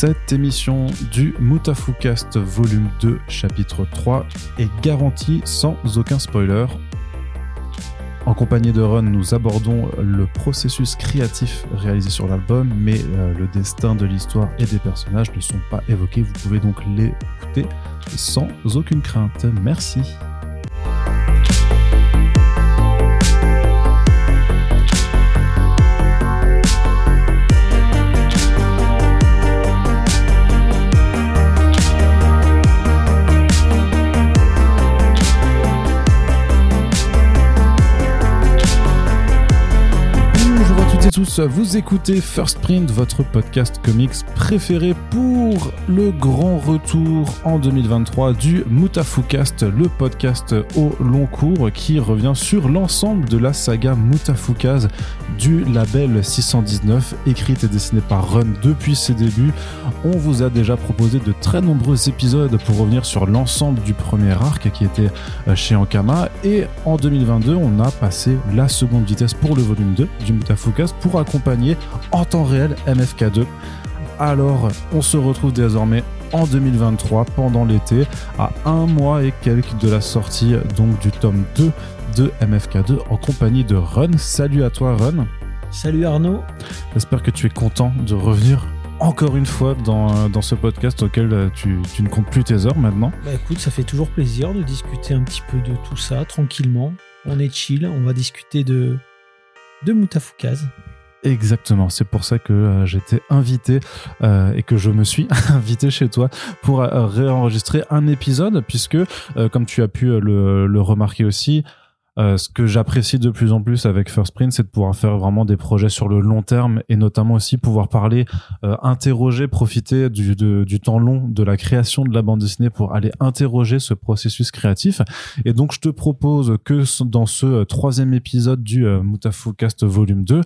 Cette émission du Mutafukast volume 2 chapitre 3 est garantie sans aucun spoiler. En compagnie de Ron, nous abordons le processus créatif réalisé sur l'album, mais euh, le destin de l'histoire et des personnages ne sont pas évoqués. Vous pouvez donc l'écouter sans aucune crainte. Merci. Tous, vous écoutez First Print, votre podcast comics préféré pour le grand retour en 2023 du Mutafukast, le podcast au long cours qui revient sur l'ensemble de la saga Mutafukaz du label 619, écrite et dessinée par Run depuis ses débuts. On vous a déjà proposé de très nombreux épisodes pour revenir sur l'ensemble du premier arc qui était euh, chez Ankama et en 2022 on a passé la seconde vitesse pour le volume 2 du Mutafukaz pour accompagner en temps réel MFK2. Alors on se retrouve désormais en 2023 pendant l'été à un mois et quelques de la sortie donc du tome 2 de MFK2 en compagnie de Run. Salut à toi Run. Salut Arnaud. J'espère que tu es content de revenir encore une fois dans, dans ce podcast auquel euh, tu, tu ne comptes plus tes heures maintenant. Bah écoute, ça fait toujours plaisir de discuter un petit peu de tout ça tranquillement. On est chill, on va discuter de de Mutafukaz. Exactement, c'est pour ça que euh, j'étais invité euh, et que je me suis invité chez toi pour euh, réenregistrer un épisode puisque, comme tu as pu le remarquer aussi, euh, ce que j'apprécie de plus en plus avec First Print, c'est de pouvoir faire vraiment des projets sur le long terme et notamment aussi pouvoir parler, euh, interroger, profiter du, temps long de la création de la bande dessinée pour aller interroger ce processus créatif. Et donc, je te propose que dans ce euh, troisième épisode du Mutafukast volume 2,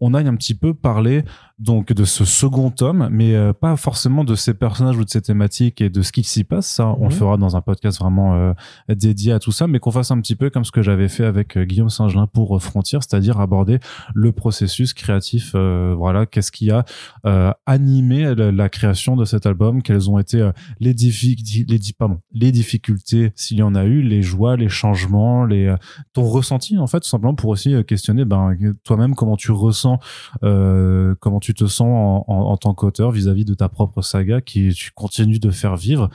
on aille un petit peu parler donc de ce second tome, mais euh, pas forcément de ces personnages ou de ces thématiques et de ce qui s'y passe. Ça, on le Mhm. fera dans un podcast vraiment euh, dédié à tout ça, mais qu'on fasse un petit peu comme ce que j'avais fait avec euh, Guillaume Saint-Gelin pour euh, Frontier, c'est-à-dire aborder le processus créatif. euh, voilà, qu'est-ce qui a euh, animé la, la création de cet album, quelles ont été les, diffi- les, pardon, les difficultés, s'il y en a eu, les joies, les changements, les euh, ton ressenti en fait, tout simplement pour aussi questionner ben toi-même comment tu ressens, euh, comment tu te sens en, en, en tant qu'auteur vis-à-vis de ta propre saga qui tu continues de faire vivre.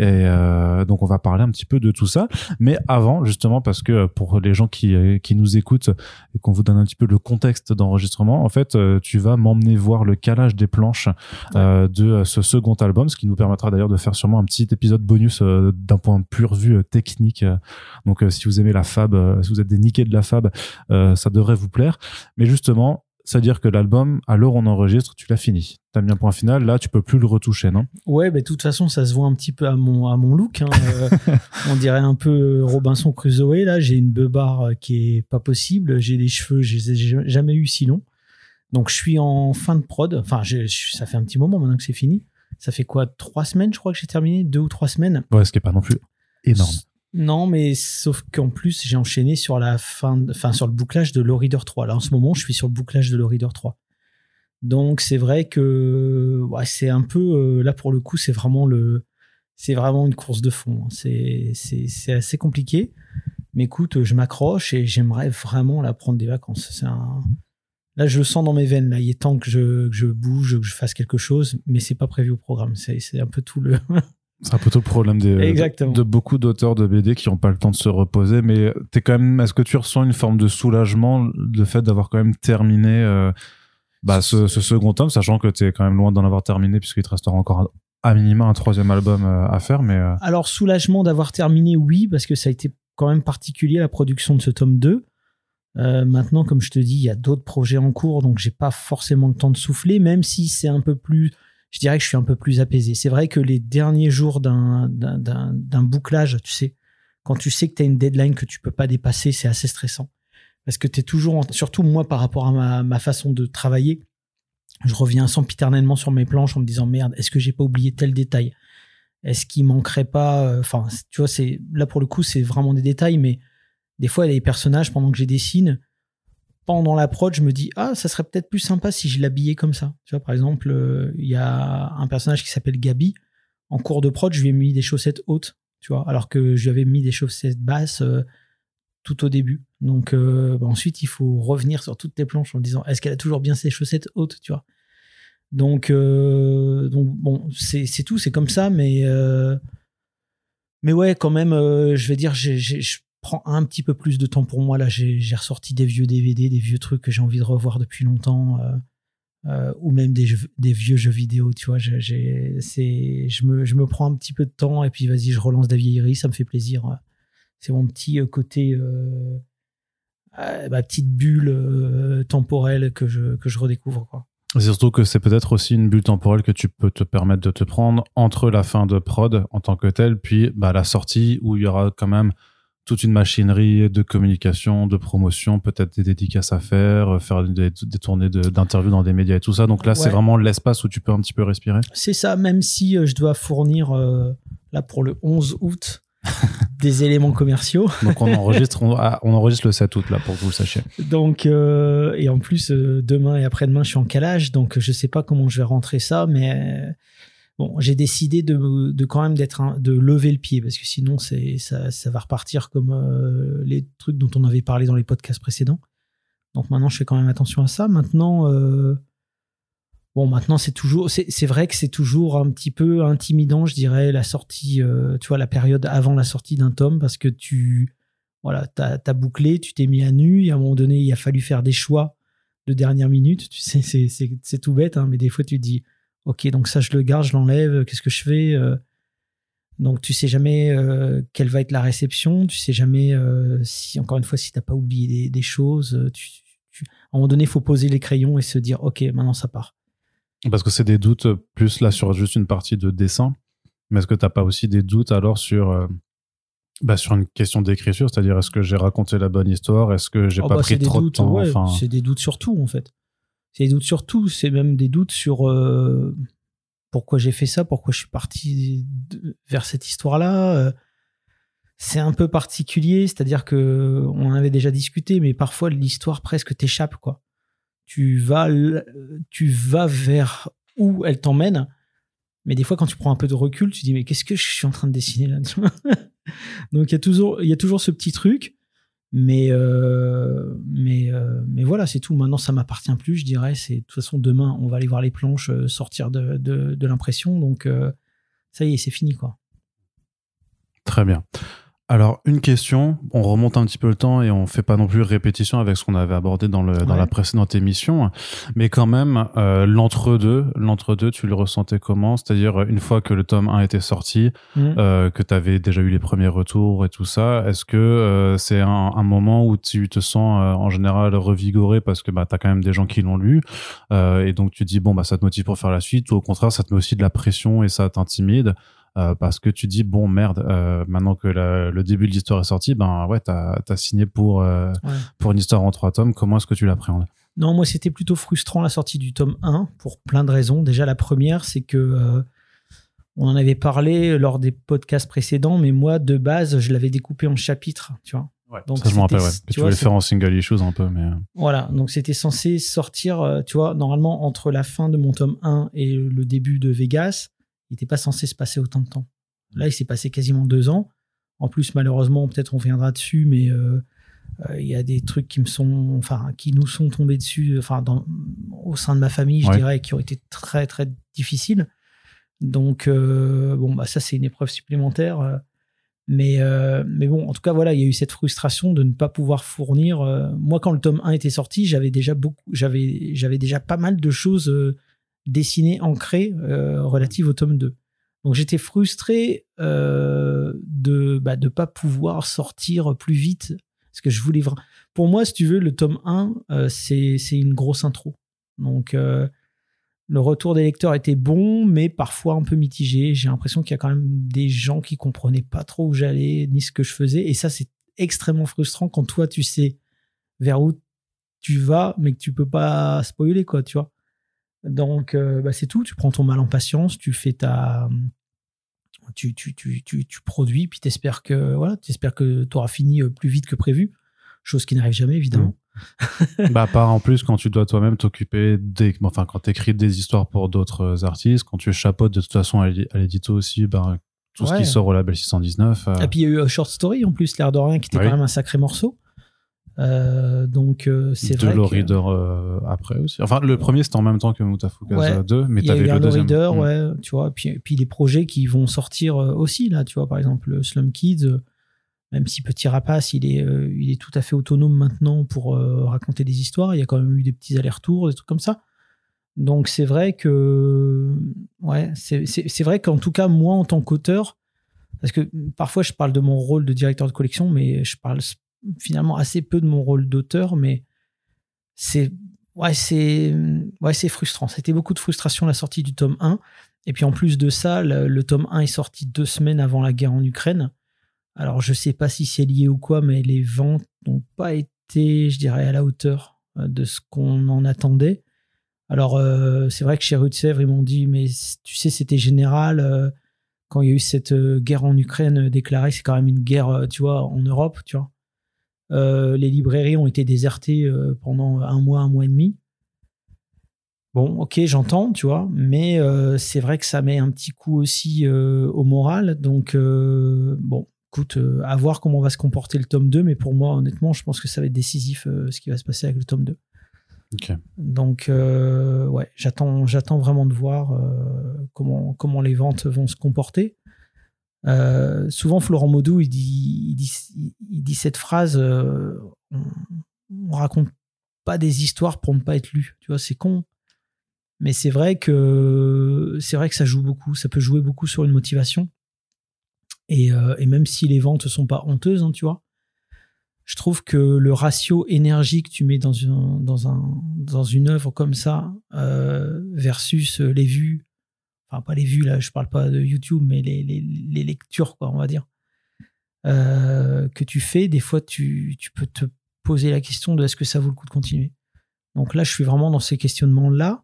Et euh, donc on va parler un petit peu de tout ça, mais avant justement parce que pour les gens qui euh, qui nous écoutent et qu'on vous donne un petit peu le contexte d'enregistrement, en fait euh, tu vas m'emmener voir le calage des planches euh, de euh, ce second album, ce qui nous permettra d'ailleurs de faire sûrement un petit épisode bonus euh, d'un point de pur vue euh, technique. Donc euh, si vous aimez la fab, euh, si vous êtes des niqués de la fab, euh, ça devrait vous plaire. Mais justement, c'est-à-dire que l'album, à l'heure où on enregistre, tu l'as fini. T'as mis un point final, là tu peux plus le retoucher, non? Ouais, bah de toute façon, ça se voit un petit peu à mon à mon look. hein. Euh, on dirait un peu Robinson Crusoe. Là, j'ai une beubare qui est pas possible. J'ai des cheveux, je les ai jamais eu si longs. Donc je suis en fin de prod. Enfin, je- je- ça fait un petit moment maintenant que c'est fini. Ça fait quoi? Trois semaines, je crois que j'ai terminé, deux ou trois semaines? Ouais, ce qui est pas non plus énorme. Non, mais sauf qu'en plus, j'ai enchaîné sur la fin, sur le bouclage de Low Reader 3. Là, en ce moment, je suis sur le bouclage de Low Reader 3. Donc, c'est vrai que c'est un peu euh, là pour le coup, c'est vraiment le, c'est vraiment une course de fond. hein. C'est assez compliqué. Mais écoute, je m'accroche et j'aimerais vraiment la prendre des vacances. Là, je le sens dans mes veines. Là, il est temps que je, que je bouge, que je fasse quelque chose, mais c'est pas prévu au programme. C'est un peu tout le. C'est un peu tout le problème des, de, de beaucoup d'auteurs de BD qui n'ont pas le temps de se reposer. Mais t'es quand même, est-ce que tu ressens une forme de soulagement le fait d'avoir quand même terminé euh, bah, ce, ce second tome, sachant que t'es quand même loin d'en avoir terminé puisqu'il te restera encore un- à minima un troisième album euh, à faire. Mais euh, Alors, soulagement d'avoir terminé, oui, parce que ça a été quand même particulier la production de ce tome 2. Euh, maintenant, comme je te dis, il y a d'autres projets en cours, donc j'ai pas forcément le temps de souffler, même si c'est un peu plus, je dirais que je suis un peu plus apaisé. C'est vrai que les derniers jours d'un, bouclage, tu sais, quand tu sais que tu une deadline que tu peux pas dépasser, c'est assez stressant. Parce que tu es toujours, en- surtout moi par rapport à ma, façon de travailler, je reviens sempiternellement sur mes planches en me disant merde, est-ce que j'ai pas oublié tel détail? Est-ce qu'il manquerait pas euh, Enfin, tu vois, c'est là pour le coup, c'est vraiment des détails, mais des fois, il y a des personnages pendant que je dessine. Pendant la prod, je me dis ah ça serait peut-être plus sympa si je l'habillais comme ça. Tu vois par exemple, euh, il y a un personnage qui s'appelle Gabi. En cours de prod, je lui ai mis des chaussettes hautes, tu vois, alors que je lui avais mis des chaussettes basses euh, tout au début. Donc euh, bah, ensuite, il faut revenir sur toutes les planches en disant est-ce qu'elle a toujours bien ses chaussettes hautes, tu vois? Donc donc bon, c'est tout, c'est comme ça, mais mais ouais, quand même, je vais dire, j'ai prend un petit peu plus de temps pour moi. Là, j'ai ressorti des vieux DVD, des vieux trucs que j'ai envie de revoir depuis longtemps, euh, euh, ou même des, vieux jeux vidéo. Tu vois, je, me, je me prends un petit peu de temps et puis vas-y, je relance des vieilleries, ça me fait plaisir. C'est mon petit euh, côté, ma petite bulle temporelle que je, que je redécouvre. Quoi. Surtout que c'est peut-être aussi une bulle temporelle que tu peux te permettre de te prendre entre la fin de prod en tant que telle, puis bah, la sortie où il y aura quand même toute une machinerie de communication, de promotion, peut-être des dédicaces à faire, euh, faire des, tournées d'interviews dans des médias et tout ça. Donc là, c'est vraiment l'espace où tu peux un petit peu respirer. C'est ça, même si euh, je dois fournir, euh, là pour le 11 août, des éléments commerciaux. Donc on enregistre, ah, on, enregistre le 7 août là pour que vous le sachiez. Donc et en plus demain et après-demain je suis en calage, donc je sais pas comment je vais rentrer ça, mais Bon, j'ai décidé de, quand même d'être de lever le pied parce que sinon c'est ça, ça va repartir comme euh, les trucs dont on avait parlé dans les podcasts précédents. Donc maintenant je fais quand même attention à ça. Maintenant, euh, bon maintenant c'est toujours c'est vrai que c'est toujours un petit peu intimidant, je dirais la sortie, euh, tu vois la période avant la sortie d'un tome parce que tu voilà t'as as bouclé, tu t'es mis à nu et à un moment donné il a fallu faire des choix de dernière minute. Tu sais c'est tout bête, hein, mais des fois tu te dis ok, donc ça je le garde, je l'enlève, qu'est-ce que je fais euh? Donc tu sais jamais euh, quelle va être la réception, tu sais jamais euh, si, encore une fois, si t'as pas oublié des, choses. Tu, à un moment donné, il faut poser les crayons et se dire, ok, maintenant ça part. Parce que c'est des doutes plus là sur juste une partie de dessin, mais est-ce que t'as pas aussi des doutes alors sur bah, sur une question d'écriture, c'est-à-dire est-ce que j'ai raconté la bonne histoire, est-ce que j'ai oh, pas bah, pris trop de temps? C'est des doutes sur tout en fait. C'est des doutes sur tout, c'est même des doutes sur euh, pourquoi j'ai fait ça, pourquoi je suis parti vers cette histoire-là. Euh. C'est un peu particulier, c'est-à-dire que on avait déjà discuté, mais parfois l'histoire presque t'échappe, quoi. Tu vas, tu vas vers où elle t'emmène, mais des fois quand tu prends un peu de recul, tu dis mais qu'est-ce que je suis en train de dessiner là? Donc il y a toujours, il y a toujours ce petit truc. Mais, euh, mais, euh, mais voilà, c'est tout. Maintenant, ça m'appartient plus, je dirais. De toute façon demain, on va aller voir les planches euh, sortir de, de, de l'impression. Donc, ça y est, c'est fini, quoi. Très bien. Alors, une question, on remonte un petit peu le temps et on fait pas non plus répétition avec ce qu'on avait abordé dans, le, dans la précédente émission, mais quand même, euh, l'entre-deux, l'entre-deux, tu le ressentais comment? C'est-à-dire, une fois que le tome 1 était sorti, mmh. euh, que tu avais déjà eu les premiers retours et tout ça, est-ce que euh, c'est un, un, moment où tu te sens euh, en général revigoré parce que bah, tu as quand même des gens qui l'ont lu, euh, et donc tu dis, bon, bah, ça te motive pour faire la suite, ou au contraire, ça te met aussi de la pression et ça t'intimide? Euh, parce que tu dis bon merde euh, maintenant que le début de l'histoire est sorti ben ouais t'as as signé pour euh, pour une histoire en trois tomes. Comment est-ce que tu l'appréhendes? Non moi c'était plutôt frustrant la sortie du tome 1 pour plein de raisons. Déjà la première c'est que on en avait parlé lors des podcasts précédents mais moi de base je l'avais découpé en chapitres tu vois. Donc ça je me rappelle ouais. tu, voulais faire en single issues un peu mais voilà. Donc c'était censé sortir tu vois normalement entre la fin de mon tome 1 et le début de Vegas il n'était pas censé se passer autant de temps. Là, il s'est passé quasiment deux ans. En plus, malheureusement, peut-être on viendra dessus, mais euh, euh, il y a des trucs qui me sont, enfin, qui nous sont tombés dessus, enfin, dans, au sein de ma famille, je dirais, qui ont été très très difficiles. Donc, euh, bon, bah ça, c'est une épreuve supplémentaire. Mais, mais bon, en tout cas, voilà, il y a eu cette frustration de ne pas pouvoir fournir. moi, quand le tome 1 était sorti, j'avais déjà beaucoup, j'avais, j'avais déjà pas mal de choses dessinées, ancrées, euh, relatives au tome 2. Donc j'étais frustré euh, de ne bah, de pas pouvoir sortir plus vite. Parce que je voulais. Pour moi, si tu veux, le tome 1, euh, c'est une grosse intro. Donc le retour des lecteurs était bon, mais parfois un peu mitigé. J'ai l'impression qu'il y a quand même des gens qui comprenaient pas trop où j'allais, ni ce que je faisais. Et ça, c'est extrêmement frustrant quand toi, tu sais vers où tu vas, mais que tu peux pas spoiler, quoi, tu vois. Donc, euh, bah, c'est tout. Tu prends ton mal en patience, tu fais ta. Tu, tu, tu, tu, tu produis, puis tu espères que voilà, que tu auras fini euh, plus vite que prévu, chose qui n'arrive jamais, évidemment. bah, pas en plus quand tu dois toi-même t'occuper des, enfin, quand t'écris des histoires pour d'autres artistes, quand tu chapeautes de toute façon à l'édito aussi, bah, tout ce qui sort au label 619. Et puis il y a eu Short Story en plus, l'air de rien, qui était quand même un sacré morceau. Euh, donc euh, c'est vrai. De Reader euh, après aussi. Enfin, le premier c'était en même temps que Mutafukaza 2, mais t'avais le deuxième. Reader, mm. ouais, tu vois. Puis, puis les projets qui vont sortir aussi là, tu vois, par exemple Slum Kids. Même si Petit Rapace, il est, il est tout à fait autonome maintenant pour raconter des histoires. Il y a quand même eu des petits allers-retours, des trucs comme ça. Donc c'est vrai que, ouais, c'est vrai qu'en tout cas moi en tant qu'auteur, parce que parfois je parle de mon rôle de directeur de collection, mais je parle finalement assez peu de mon rôle d'auteur, mais c'est ouais, ouais, frustrant. C'était beaucoup de frustration la sortie du tome 1. Et puis en plus de ça, le, tome 1 est sorti deux semaines avant la guerre en Ukraine. Alors je sais pas si c'est lié ou quoi, mais les ventes n'ont pas été, je dirais, à la hauteur euh, de ce qu'on en attendait. Alors euh, c'est vrai que chez Rue Sèvres, ils m'ont dit, mais tu sais, c'était général. Euh, quand il y a eu cette guerre en Ukraine déclarée, c'est quand même une guerre, tu vois, en Europe, tu vois. Euh, les librairies ont été désertées euh, pendant un mois, un mois et demi. Bon, ok, j'entends, tu vois, mais euh, c'est vrai que ça met un petit coup aussi au moral. Donc, bon, écoute, à voir comment va se comporter le tome 2, mais pour moi, honnêtement, je pense que ça va être décisif ce qui va se passer avec le tome 2. Donc, ouais, j'attends, j'attends vraiment de voir comment, comment les ventes vont se comporter. Euh, souvent, Florent Maudou, il dit, cette phrase euh, on, raconte pas des histoires pour ne pas être lu. Tu vois, c'est con. Mais c'est vrai que c'est vrai que ça joue beaucoup. Ça peut jouer beaucoup sur une motivation. Et, euh, même si les ventes sont pas honteuses, hein, tu vois, je trouve que le ratio énergie que tu mets dans une, dans un, dans une œuvre comme ça versus les vues, enfin pas les vues là, je parle pas de YouTube, mais les, lectures, quoi, on va dire, euh, que tu fais, des fois tu, tu, peux te poser la question de est-ce que ça vaut le coup de continuer? Donc là, je suis vraiment dans ces questionnements-là.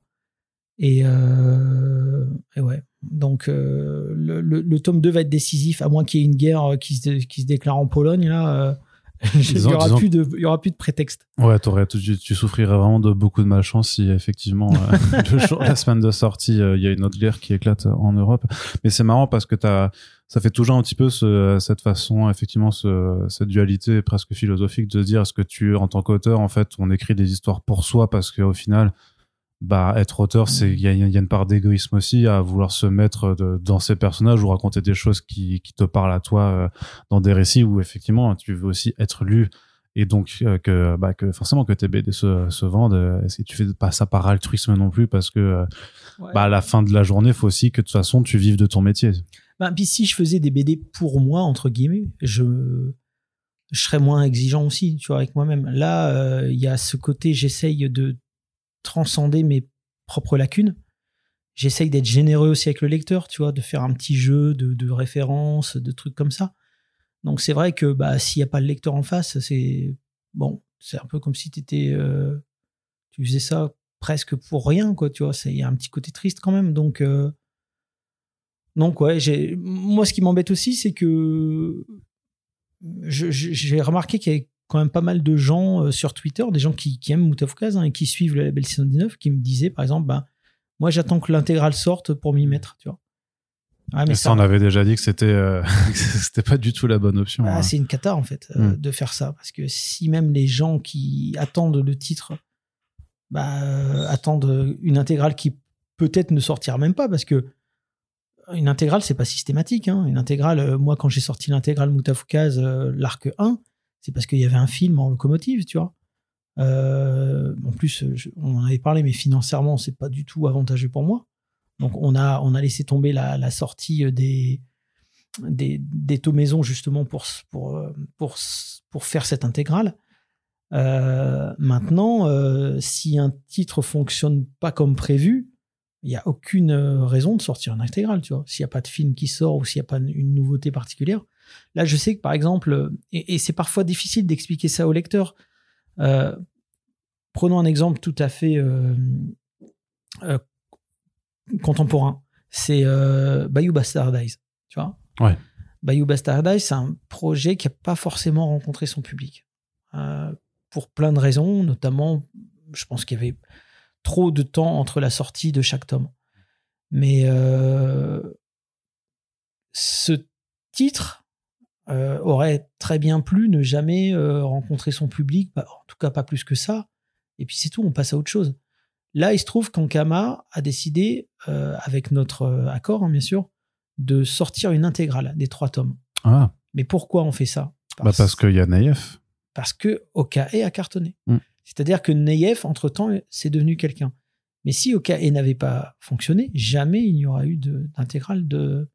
Et, euh, ouais. Donc euh, le, le, tome 2 va être décisif, à moins qu'il y ait une guerre qui se, qui se déclare en Pologne. Là, il n'y aura, plus de, y aura plus de prétexte. Ouais, tu, tu, souffrirais vraiment de beaucoup de malchance si effectivement euh, la semaine de sortie, euh, il y a une autre guerre qui éclate en Europe. Mais c'est marrant parce que as, ça fait toujours un petit peu ce, cette façon, effectivement, ce, cette dualité presque philosophique de se dire est-ce que tu, en tant qu'auteur, en fait, on écrit des histoires pour soi parce qu'au final, bah être auteur c'est il y, a, une part d'égoïsme aussi à vouloir se mettre dans ces personnages ou raconter des choses qui, qui te parlent à toi euh, dans des récits où effectivement tu veux aussi être lu. Et donc euh, que bah que forcément que tes BD se, se vendent et tu fais pas ça par altruisme non plus parce que euh, bah à la fin de la journée il faut aussi que de toute façon tu vives de ton métier. Bah puis si je faisais des BD pour moi entre guillemets je je serais moins exigeant aussi tu vois avec moi-même. Là il y a ce côté j'essaye de transcender mes propres lacunes. J'essaye d'être généreux aussi avec le lecteur, tu vois, de faire un petit jeu de, références, de trucs comme ça. Donc c'est vrai que bah, s'il n'y a pas le lecteur en face, c'est bon, c'est un peu comme si étais, euh, tu faisais ça presque pour rien, quoi, tu vois. Il y a un petit côté triste quand même. Donc, euh, donc ouais, moi ce qui m'embête aussi, c'est que j'ai remarqué qu'il y avait quand même pas mal de gens euh, sur Twitter, des gens qui, aiment Moutafoukaz hein, et qui suivent le label 619, qui me disaient par exemple, bah, moi j'attends que l'intégrale sorte pour m'y mettre, tu vois. mais ça, on avait déjà dit que c'était euh, c'était pas du tout la bonne option. Ah, hein. C'est une cata en fait euh, hmm. de faire ça parce que si même les gens qui attendent le titre bah, attendent une intégrale qui peut-être ne sortira même pas parce que une intégrale c'est pas systématique. Hein. Une intégrale, moi quand j'ai sorti l'intégrale Moutafoukaz l'arc 1, c'est parce qu'il y avait un film en locomotive, tu vois. Euh, en plus, on en avait parlé, mais financièrement, c'est pas du tout avantageux pour moi. Donc, on a, on a laissé tomber la, sortie des, des, des taux maison justement pour, pour, pour, pour faire cette intégrale. Euh, maintenant, euh, si un titre fonctionne pas comme prévu, il n'y a aucune raison de sortir une intégrale, tu vois. S'il n'y a pas de film qui sort ou s'il n'y a pas une nouveauté particulière, Là, je sais que par exemple, et, c'est parfois difficile d'expliquer ça au lecteur. Euh, prenons un exemple tout à fait euh, euh, contemporain. C'est Bayou Bastardize, tu vois? Ouais. Bayou Bastardize, c'est un projet qui n'a pas forcément rencontré son public. pour plein de raisons, notamment, je pense qu'il y avait trop de temps entre la sortie de chaque tome. Mais ce titre euh, aurait très bien plu ne jamais euh, rencontrer son public, bah, en tout cas pas plus que ça. Et puis c'est tout, on passe à autre chose. Là, il se trouve qu'Ankama a décidé, avec notre accord, hein, bien sûr, de sortir une intégrale des trois tomes. Ah. Mais pourquoi on fait ça? Bah, Parce, qu'il y a Naïef. Parce que OKE a cartonné. Mm. C'est-à-dire que Naïef, entre-temps, c'est devenu quelqu'un. Mais si OKE n'avait pas fonctionné, jamais il n'y aura eu d'intégrale de,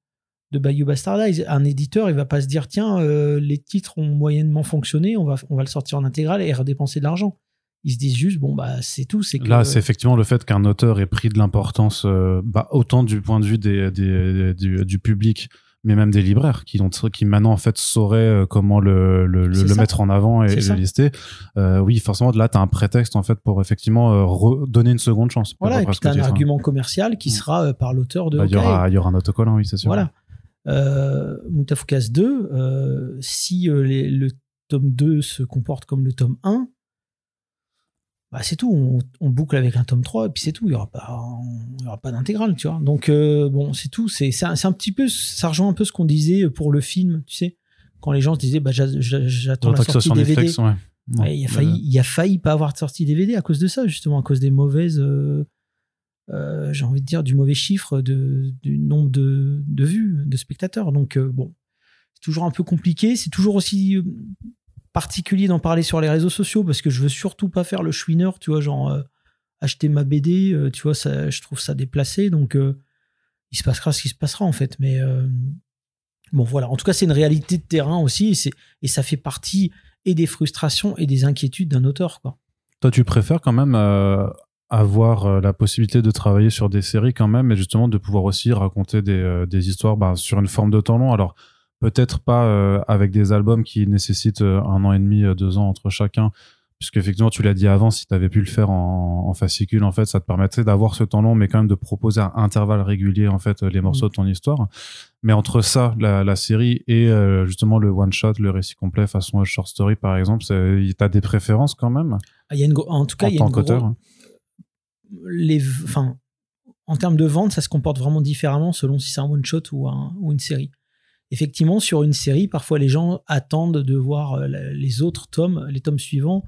de Bayou Bastardize. Un éditeur, il va pas se dire tiens, euh, les titres ont moyennement fonctionné, on va, on va le sortir en intégrale et redépenser de l'argent. Ils se disent juste bon bah c'est tout. C'est là c'est effectivement le fait qu'un auteur ait pris de l'importance, euh, bah, autant du point de vue des, des, du public mais même des libraires qui ont qui maintenant en fait sauraient euh, comment le, le, le mettre en avant et, le lister. Euh, oui, forcément là tu as un prétexte en fait pour effectivement redonner une seconde chance. Voilà, et puis tu as un argument commercial qui mm. sera par l'auteur de bah, Il y aura il y aura un autocollant, oui, c'est sûr. Voilà. Euh, Moutafukas 2 si le tome 2 se comporte comme le tome 1, bah c'est tout. On, boucle avec un tome 3 et puis c'est tout. Il n'y aura pas, il y aura pas d'intégrale, tu vois. Donc, euh, bon, c'est tout. C'est un, un, petit peu, ça rejoint un peu ce qu'on disait pour le film, tu sais. Quand les gens se disaient, bah, j'attends la sortie DVD. il, a failli, il a failli pas avoir de sortie DVD à cause de ça, justement, à cause des mauvaises, euh, euh, j'ai envie de dire, du mauvais chiffre de, du nombre de, de vues, de spectateurs. Donc, bon, c'est toujours un peu compliqué. C'est toujours aussi particulier d'en parler sur les réseaux sociaux parce que je veux surtout pas faire le chouineur, tu vois, genre euh, acheter ma BD, euh, tu vois, ça, je trouve ça déplacé. Donc, euh, il se passera ce qui se passera en fait. Mais bon, voilà. En tout cas, c'est une réalité de terrain aussi et, et ça fait partie et des frustrations et des inquiétudes d'un auteur, quoi. Toi, tu préfères quand même avoir la possibilité de travailler sur des séries quand même et justement de pouvoir aussi raconter des, des histoires bah, sur une forme de temps long. Alors, Peut-être pas euh, avec des albums qui nécessitent euh, un an et demi, euh, deux ans entre chacun, puisque effectivement, tu l'as dit avant, si tu avais pu le faire en, fascicule, en fait, ça te permettrait d'avoir ce temps long, mais quand même de proposer à intervalles réguliers, en fait, les morceaux mm. de ton histoire. Mais entre ça, la, série et justement le one shot, le récit complet façon short story, par exemple, tu as des préférences quand même? Ah, il y a une en tout cas, il y a une gros... les, enfin, en termes de vente, ça se comporte vraiment différemment selon si c'est un one shot ou, un, ou une série effectivement, sur une série, parfois les gens attendent de voir euh, les autres tomes, les tomes suivants,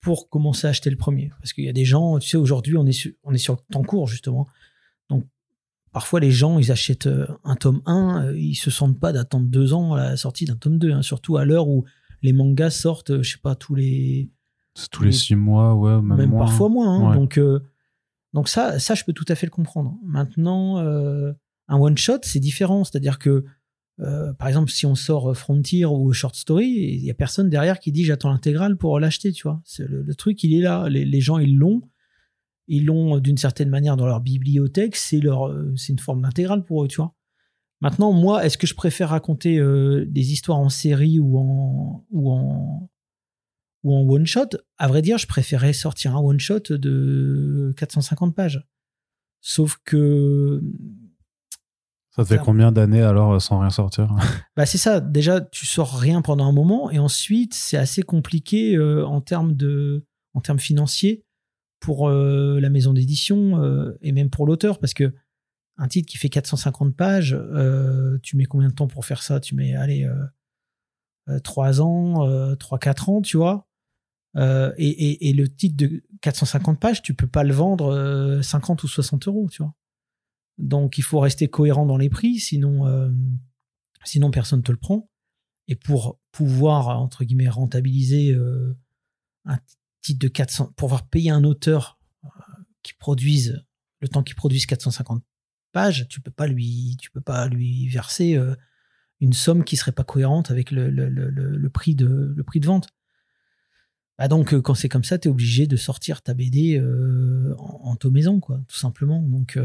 pour commencer à acheter le premier. Parce qu'il y a des gens, tu sais, aujourd'hui, on est sur, on est sur le temps court, justement. Donc, parfois, les gens, ils achètent euh, un tome 1, euh, ils se sentent pas d'attendre deux ans à la sortie d'un tome 2, hein, surtout à l'heure où les mangas sortent, je sais pas, tous les. Tous les, six mois, ouais, même, parfois moins. Hein. Donc, donc ça, ça, je peux tout à fait le comprendre. Maintenant, un one shot, c'est différent. C'est-à-dire que euh, par exemple, si on sort Frontier ou Short Story, il y a personne derrière qui dit j'attends l'intégrale pour l'acheter, tu vois. Le, truc, il est là. Les, gens, ils l'ont. Ils l'ont d'une certaine manière dans leur bibliothèque. C'est euh, une forme d'intégrale pour eux, tu vois. Maintenant, moi, est-ce que je préfère raconter euh, des histoires en série ou en, ou en one shot À vrai dire, je préférais sortir un one shot de 450 pages. Sauf que ça fait combien d'années alors euh, sans rien sortir? Bah C'est ça. Déjà, tu sors rien pendant un moment et ensuite, c'est assez compliqué euh, en, termes de, en termes financiers pour euh, la maison d'édition et même pour l'auteur. Parce que un titre qui fait 450 pages, tu mets combien de temps pour faire ça? Tu mets, allez, 3 ans, 3-4 ans, tu vois? Et, et, le titre de 450 pages, tu peux pas le vendre 50 ou 60 euros, tu vois. Donc il faut rester cohérent dans les prix, sinon, euh, sinon personne ne te le prend. Et pour pouvoir, entre guillemets, rentabiliser euh, un titre de 400, pour pouvoir payer un auteur euh, qui produise, le temps qu'il produise 450 pages, tu peux pas lui, tu peux pas lui verser une somme qui serait pas cohérente avec le, le, le prix, de, le prix de vente. Bah donc, quand c'est comme ça, tu es obligé de sortir ta BD en, en maison, quoi, tout simplement. Donc,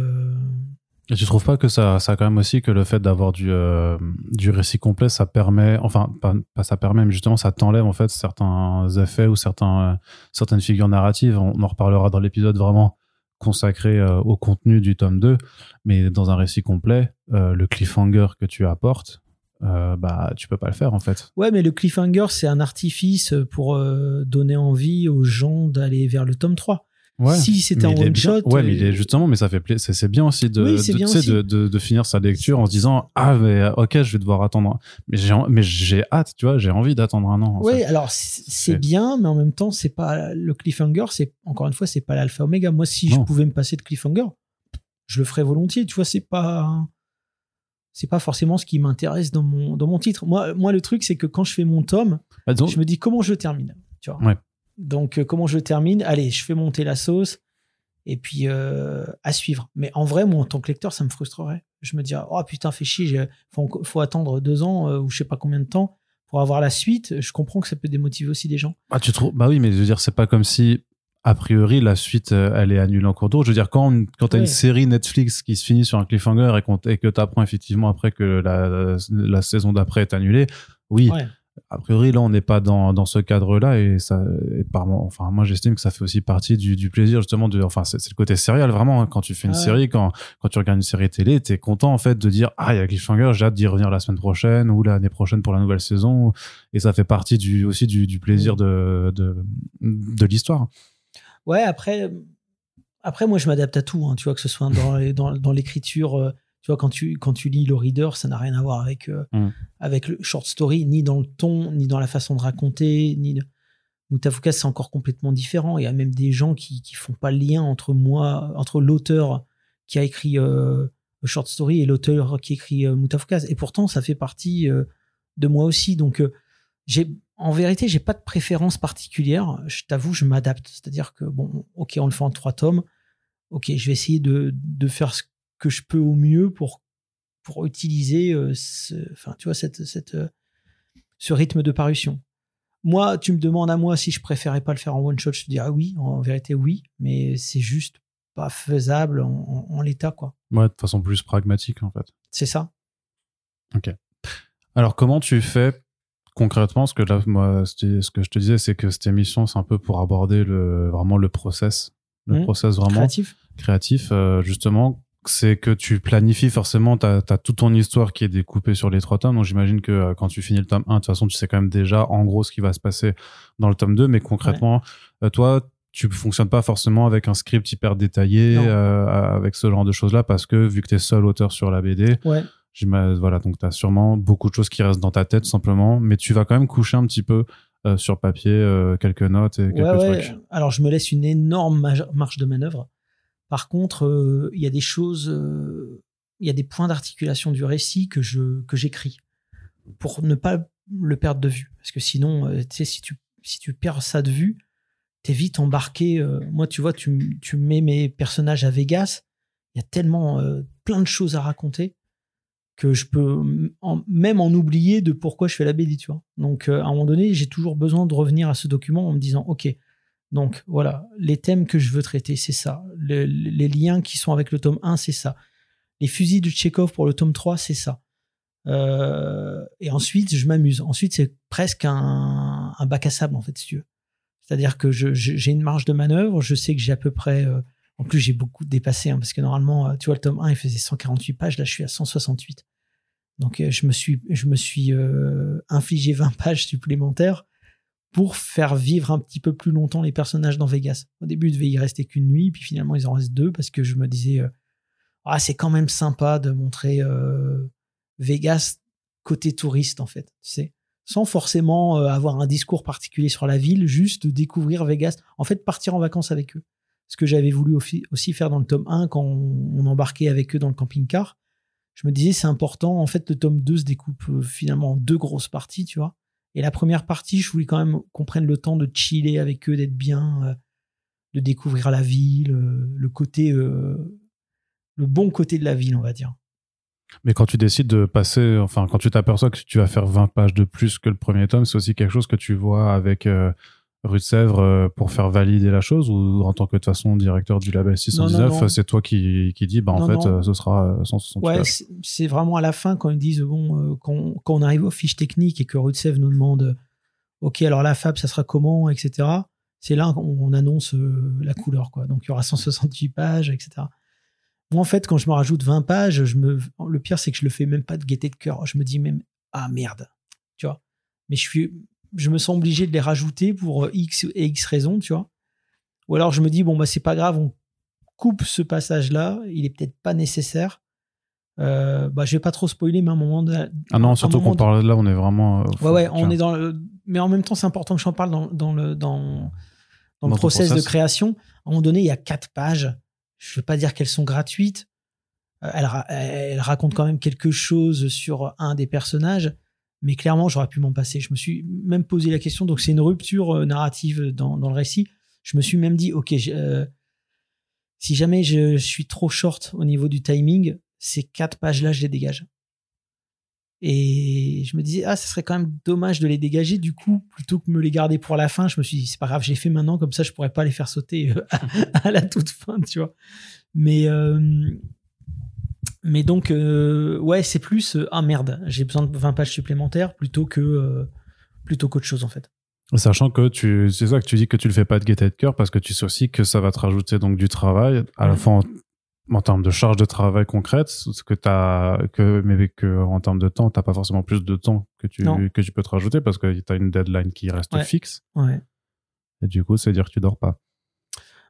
et tu trouves pas que ça, ça quand même aussi que le fait d'avoir du, euh, du récit complet, ça permet, enfin, pas, ça permet, mais justement, ça t'enlève en fait certains effets ou certains, certaines figures narratives. On, en reparlera dans l'épisode vraiment consacré euh, au contenu du tome 2, mais dans un récit complet, euh, le cliffhanger que tu apportes, euh, bah tu peux pas le faire en fait. Ouais, mais le cliffhanger, c'est un artifice pour euh, donner envie aux gens d'aller vers le tome 3. Ouais. Si c'était un one shot. Ouais, mais il euh, est justement, mais ça fait pla- c'est bien aussi de, Oui, de, bien tu sais, aussi. de, de, de finir sa lecture en se disant ah mais euh, ok je vais devoir attendre mais j'ai en- mais j'ai hâte tu vois j'ai envie d'attendre un an Oui, fait. alors c'est bien, mais en même temps, c'est pas le cliffhanger. C'est encore une fois, c'est pas l'alpha oméga. Moi, si Non. je pouvais me passer de cliffhanger, je le ferais volontiers. Tu vois, c'est pas c'est pas forcément ce qui m'intéresse dans mon dans mon titre. Moi, moi, le truc, c'est que quand je fais mon tome, Bah, je me dis comment je termine. Tu vois? Ouais. Donc euh, comment je termine? Allez, je fais monter la sauce et puis euh, à suivre. Mais en vrai, moi, en tant que lecteur, ça me frustrerait. Je me dirais oh putain, fais chier, faut, faut attendre deux ans euh, ou je sais pas combien de temps pour avoir la suite. Je comprends que ça peut démotiver aussi des gens. Ah, tu trouves Bah oui, mais je veux dire, c'est pas comme si, a priori, la suite, euh, elle est annulée en cours d'eau. Je veux dire, quand, quand t'as Ouais. une série Netflix qui se finit sur un cliffhanger et, que t'apprends effectivement après que la, la saison d'après est annulée, oui. Ouais. A priori, là, on n'est pas dans, dans ce cadre-là et ça, et par, enfin, moi, j'estime que ça fait aussi partie du, du plaisir, justement, de, enfin, c'est c'est le côté serial, vraiment, hein. quand tu fais une Ah ouais. série, quand, quand tu regardes une série télé, t'es content, en fait, de dire, ah, il y a cliffhanger, j'ai hâte d'y revenir la semaine prochaine ou l'année prochaine pour la nouvelle saison. Et ça fait partie du, aussi du, du plaisir de, de, de l'histoire. Ouais, après, après moi, je m'adapte à tout. hein. tu vois, que ce soit dans, dans, dans l'écriture. euh, tu vois, quand tu, quand tu lis le reader, ça n'a rien à voir avec, euh, Mm. avec le short story, ni dans le ton, ni dans la façon de raconter, ni. Moutafuka, c'est encore complètement différent. Il y a même des gens qui qui font pas le lien entre moi, entre l'auteur qui a écrit euh, le short story et l'auteur qui écrit euh, Moutafuka. Et pourtant, ça fait partie euh, de moi aussi. Donc, j'ai, en vérité, j'ai pas de préférence particulière. Je t'avoue, je m'adapte. C'est-à-dire que bon, ok, on le fait en trois tomes. Ok, je vais essayer de, de faire ce que je peux au mieux pour pour utiliser, euh, ce, enfin, tu vois, cette, cette, euh, ce rythme de parution. Moi, tu me demandes à moi si je préférais pas le faire en one shot, je te dirais oui, en vérité oui, mais c'est juste pas faisable en, en- en l'état, quoi. Ouais, de façon plus pragmatique, en fait. C'est ça. Alors, comment tu fais concrètement Parce que là, moi, ce ce que je te disais, c'est que cette émission, c'est un peu pour aborder le, vraiment le process. Le Mhm. process vraiment Créatif. créatif, euh, justement, c'est que tu planifies forcément, tu as, toute ton histoire qui est découpée sur les trois tomes. Donc j'imagine que euh, quand tu finis le tome 1, de toute façon, tu sais quand même déjà en gros ce qui va se passer dans le tome 2. Mais concrètement, euh, toi, tu fonctionnes pas forcément avec un script hyper détaillé, euh, avec ce genre de choses-là, parce que vu que tu es seul auteur sur la BD, Ouais. Voilà, donc tu as sûrement beaucoup de choses qui restent dans ta tête simplement, mais tu vas quand même coucher un petit peu euh, sur papier euh, quelques notes et quelques Ouais, ouais. trucs. Alors, je me laisse une énorme marge de manœuvre. Par contre, euh, il y a des choses, il y a des points d'articulation du récit que je que j'écris pour ne pas le perdre de vue. Parce que sinon, tu sais, si tu si tu perds ça de vue, t'es vite embarqué. moi, tu vois, tu, tu mets mes personnages à Vegas. Il y a tellement plein de choses à raconter que je peux même en oublier de pourquoi je fais la BD. Donc, euh, à un moment donné, j'ai toujours besoin de revenir à ce document en me disant, OK, donc voilà, les thèmes que je veux traiter, c'est ça. Le- les liens qui sont avec le tome 1, c'est ça. Les fusils de Tchekhov pour le tome 3, c'est ça. Euh, et ensuite, je m'amuse. Ensuite, c'est presque un, bac à sable, en fait, si tu veux. C'est-à-dire que j'ai une marge de manœuvre, je sais que j'ai à peu près... euh, en plus, j'ai beaucoup dépassé, hein, parce que normalement, euh, tu vois, le tome 1, il faisait 148 pages, là, je suis à 168. Donc, euh, je me suis, je me suis euh, infligé 20 pages supplémentaires pour faire vivre un petit peu plus longtemps les personnages dans Vegas. Au début, il devait y rester qu'une nuit, puis finalement, ils en restent deux, parce que je me disais, ah, c'est quand même sympa de montrer Vegas côté touriste, en fait, tu sais sans forcément avoir un discours particulier sur la ville, juste découvrir Vegas. En fait, partir en vacances avec eux. Ce que j'avais voulu aussi faire dans le tome 1 quand on, embarquait avec eux dans le camping-car. Je me disais, c'est important. En fait, le tome 2 se découpe euh, finalement en deux grosses parties, tu vois. Et la première partie, je voulais quand même qu'on prenne le temps de chiller avec eux, d'être bien, euh, de découvrir la ville, euh, le côté, le bon côté de la ville, on va dire. Mais quand tu décides de passer, enfin, quand tu t'aperçois que tu vas faire 20 pages de plus que le premier tome, c'est aussi quelque chose que tu vois avec Rue de Sèvres euh, pour faire valider la chose ou en tant que de toute façon directeur du label 619, non, non. c'est toi qui, qui dis, bah en Non, fait, non. euh, ce sera euh, 168 Ouais, c'est- vraiment à la fin quand ils disent bon, euh, quand, quand on arrive aux fiches techniques et que Rue de Sèvres nous demande euh, ok alors la fab ça sera comment etc. C'est là qu'on on annonce euh, la couleur quoi. Donc il y aura 168 pages etc. Moi en fait quand je me rajoute 20 pages, je me le pire c'est que je le fais même pas de gaieté de cœur. Je me dis même ah merde, tu vois? Mais je suis, je me sens obligé de les rajouter pour X et X raisons, tu vois. Ou alors je me dis, bon, bah, c'est pas grave, on coupe ce passage-là, il est peut-être pas nécessaire. Euh, bah, je vais pas trop spoiler, mais à un moment. De, ah non, surtout qu'on parle là, on est vraiment. Euh, ouais, ouais, on est dans le... Mais en même temps, c'est important que j'en parle dans, dans, le, dans, dans le process, de création. À un moment donné, il y a quatre pages. Je veux pas dire qu'elles sont gratuites. Euh, elles, elles racontent quand même quelque chose sur un des personnages. Mais clairement, j'aurais pu m'en passer. Je me suis même posé la question. Donc, c'est une rupture narrative dans, le récit. Je me suis même dit, OK, si jamais je suis trop short au niveau du timing, ces quatre pages-là, je les dégage. Et je me disais, ah, ce serait quand même dommage de les dégager. Du coup, plutôt que me les garder pour la fin, je me suis dit, c'est pas grave, j'ai fait maintenant, comme ça, je pourrais pas les faire sauter euh, à, la toute fin, tu vois. Mais, euh, mais donc, euh, ouais, c'est plus, ah merde, j'ai besoin de 20 pages supplémentaires plutôt que, plutôt qu'autre chose, en fait. Sachant que tu, c'est ça que tu dis que tu le fais pas de gaieté de cœur parce que tu sais aussi que ça va te rajouter donc du travail à la fois en termes de charge de travail concrète, ce que t'as, que, mais que en termes de temps, t'as pas forcément plus de temps que tu, que tu peux te rajouter parce que tu as une deadline qui reste fixe. Ouais. Et du coup, ça veut dire que tu dors pas.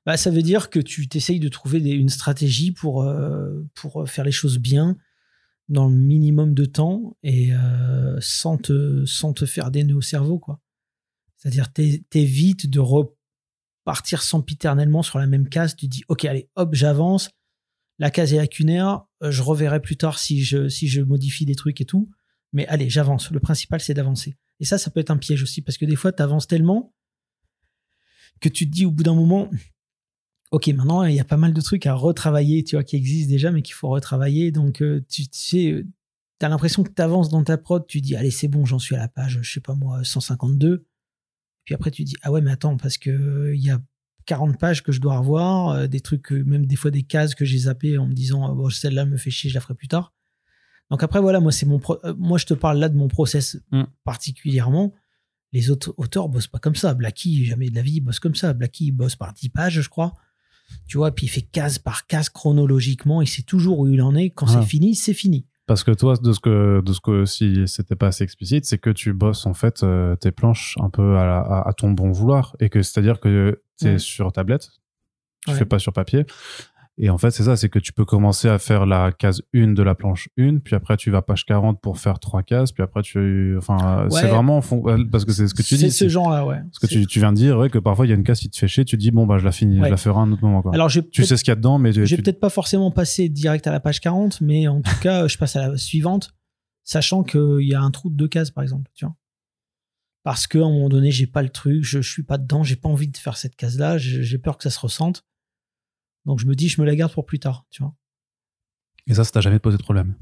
Bah, ça veut dire que tu t'essayes de trouver une stratégie pour, euh, pour faire les choses bien dans le minimum de temps et euh, sans, te, sans te faire des nœuds au cerveau. C'est-à-dire, t'évites de repartir sempiternellement sur la même case. Tu dis, OK, allez, hop, j'avance la case est lacunaire, euh, je reverrai plus tard si je, si je modifie des trucs et tout. Mais allez, j'avance. Le principal, c'est d'avancer. Et ça, ça peut être un piège aussi, parce que des fois, tu avances tellement que tu te dis au bout d'un moment, ok, maintenant, il y a pas mal de trucs à retravailler, tu vois, qui existent déjà, mais qu'il faut retravailler. Donc, euh, tu, sais, euh, tu as l'impression que tu avances dans ta prod, tu dis, allez, c'est bon, j'en suis à la page, je sais pas moi, 152. Puis après, tu dis, ah ouais, mais attends, parce que il y a 40 pages que je dois revoir, euh, des trucs, même des fois des cases que j'ai zappées en me disant oh, celle-là me fait chier, je la ferai plus tard. Donc après voilà, moi c'est mon euh, moi je te parle là de mon process mm. particulièrement. Les autres auteurs bossent pas comme ça. Blacky jamais de la vie bosse comme ça. Blacky bosse par 10 pages, je crois. Tu vois, puis il fait case par case chronologiquement. Il sait toujours où il en est. Quand c'est ah. fini, c'est fini. Parce que toi, de ce que, de ce que si c'était pas assez explicite, c'est que tu bosses en fait euh, tes planches un peu à, à, ton bon vouloir et que c'est-à-dire que c'est sur tablette, tu fais pas sur papier. Et en fait, c'est ça, c'est que tu peux commencer à faire la case 1 de la planche 1, puis après tu vas page 40 pour faire trois cases, puis après tu. Enfin, c'est vraiment. Parce que c'est ce que tu dis. C'est ce genre-là, ouais. Ce que tu, tu, viens de dire, ouais, que parfois il y a une case qui te fait chier, tu dis, bon, bah je la finis, je la ferai à un autre moment. Quoi. Alors, tu sais ce qu'il y a dedans, mais. J'ai peut-être pas forcément passé direct à la page 40, mais en tout cas, je passe à la suivante, sachant qu'il y a un trou de deux cases, par exemple, tu vois parce qu'à un moment donné, j'ai pas le truc, je, je suis pas dedans, j'ai pas envie de faire cette case-là, j'ai peur que ça se ressente. Donc je me dis, je me la garde pour plus tard, tu vois. Et ça, ça t'a jamais posé de problème?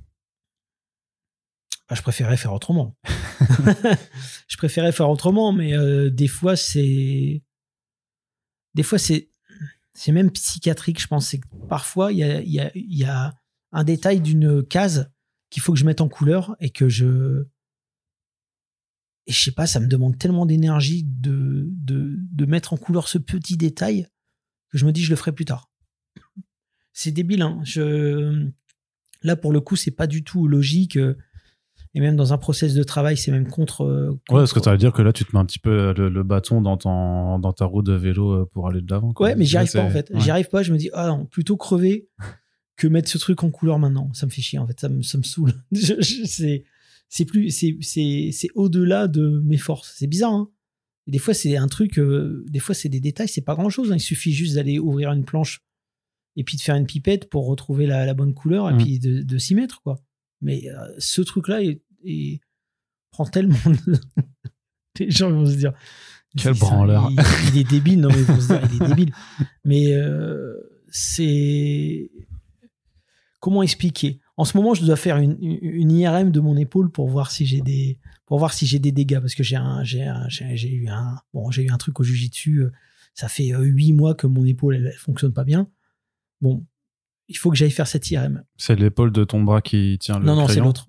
Bah, Je préférais faire autrement. je préférais faire autrement, mais euh, des fois, c'est. Des fois, c'est. C'est même psychiatrique, je pense. C'est parfois, il y a, y, a, y a un détail d'une case qu'il faut que je mette en couleur et que je et je sais pas, ça me demande tellement d'énergie de, de, mettre en couleur ce petit détail que je me dis je le ferai plus tard. C'est débile, hein. Je, là pour le coup, c'est pas du tout logique. Et même dans un process de travail, c'est même contre. ouais, parce que ça veut dire que là, tu te mets un petit peu le, bâton dans, ton, dans ta roue de vélo euh, pour aller de l'avant. Ouais, mais j'y arrive pas en fait. J'y arrive pas. Je me dis, ah non, plutôt crever que mettre ce truc en couleur maintenant. Ça me fait chier en fait. Ça me, ça me saoule. c'est c'est plus c'est c'est au-delà de mes forces. C'est bizarre. Hein des fois c'est un truc, euh, des fois c'est des détails, c'est pas grand-chose. Hein. Il suffit juste d'aller ouvrir une planche et puis de faire une pipette pour retrouver la, bonne couleur et mmh. puis de, s'y mettre quoi. Mais euh, ce truc-là il prend tellement de... les gens vont se dire quel branleur. Il, il, est débile, non mais ils vont se dire il est débile. Mais euh, c'est comment expliquer? En ce moment, je dois faire une, IRM de mon épaule pour voir si j'ai des, pour voir si j'ai des dégâts parce que j'ai un, j'ai, eu un, bon, j'ai eu un truc au dessus. Euh, ça fait huit mois que mon épaule elle, fonctionne pas bien. Bon, il faut que j'aille faire cette IRM. C'est l'épaule de ton bras qui tient le Non, non, c'est l'autre.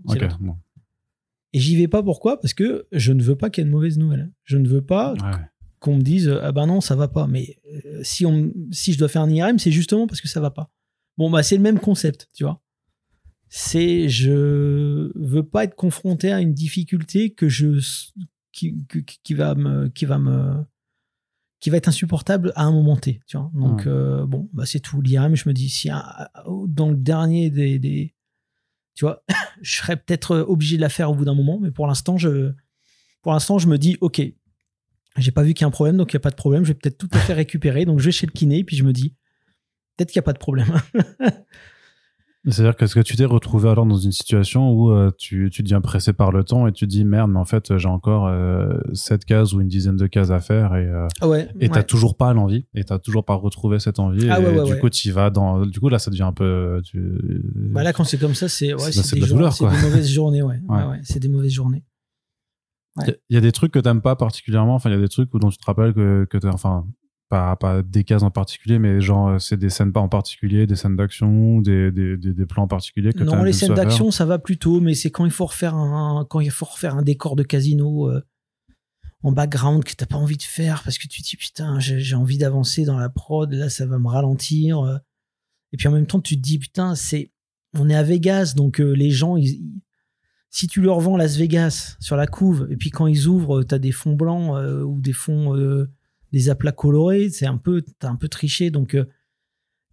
Et j'y vais pas pourquoi? Parce que je ne veux pas qu'il y ait de mauvaises nouvelles. Je ne veux pas qu'on me dise ah ben non ça va pas. Mais euh, si on, si je dois faire un IRM, c'est justement parce que ça va pas. Bon bah c'est le même concept, tu vois c'est je veux pas être confronté à une difficulté que je qui, qui, va me qui va me qui va être insupportable à un moment T tu vois. Donc euh, bon bah c'est tout. l'IRM je me dis si dans le dernier des, des tu vois je serais peut-être obligé de la faire au bout d'un moment mais pour l'instant je pour l'instant je me dis ok j'ai pas vu qu'il y a un problème donc il y a pas de problème. Je vais peut-être tout à fait récupérer. Donc je vais chez le kiné puis je me dis peut-être qu'il y a pas de problème C'est-à-dire que ce que tu t'es retrouvé alors dans une situation où euh, tu, tu deviens pressé par le temps et tu te dis merde, mais en fait j'ai encore euh, 7 cases ou une dizaine de cases à faire et euh, ah ouais, et t'as toujours pas l'envie et t'as toujours pas retrouvé cette envie ah et ouais, du coup tu vas dans du coup là ça devient un peu tu... bah là quand c'est comme ça c'est ouais, c'est des, de la douleur, c'est quoi. des mauvaises journées ouais, ouais. ouais. c'est des mauvaises journées. Il y a des trucs que t'aimes pas particulièrement enfin il y a des trucs où dont tu te rappelles que, que t'as enfin pas, pas des cases en particulier, mais genre euh, c'est des scènes pas en particulier, des scènes d'action, des, des, des, des, plans en particulier que Non, les scènes d'action ça va plutôt, mais c'est quand il faut refaire un quand il faut refaire un décor de casino euh, en background que t'as pas envie de faire parce que tu te dis putain j'ai envie d'avancer dans la prod, là ça va me ralentir. euh. Et puis en même temps tu te dis putain c'est on est à Vegas donc euh, les gens ils, si tu leur vends Las Vegas sur la couve et puis quand ils ouvrent t'as des fonds blancs euh, ou des fonds euh, des aplats colorés c'est un peu t'as un peu triché. Donc euh,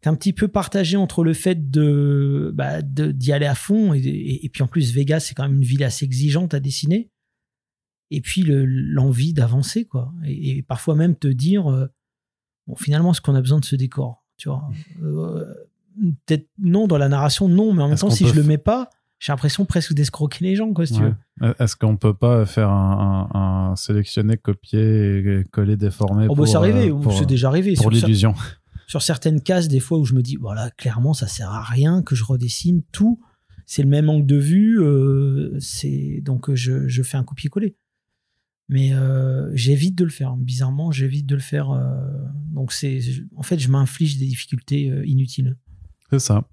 t'es un petit peu partagé entre le fait de bah, d'y aller à fond et, et- et puis en plus Vegas c'est quand même une ville assez exigeante à dessiner. Et puis le- l'envie d'avancer quoi. Et, et parfois même te dire euh, bon finalement est-ce qu'on a besoin de ce décor? Tu vois? Euh, peut-être non dans la narration non mais en même temps si je le mets pas j'ai l'impression presque d'escroquer les gens quoi si tu veux. Euh, Est-ce qu'on peut pas faire un, un, un sélectionner, copier, et coller, déformer oh, bah, c'est arrivé euh, c'est déjà arrivé. pour l'illusion. sur certaines cases des fois où je me dis voilà clairement ça sert à rien que je redessine tout. C'est le même angle de vue euh, c'est donc euh, je, je fais un copier-coller. Mais euh, j'évite de le faire. Bizarrement j'évite de le faire donc c'est en fait je m'inflige des difficultés inutiles. C'est ça.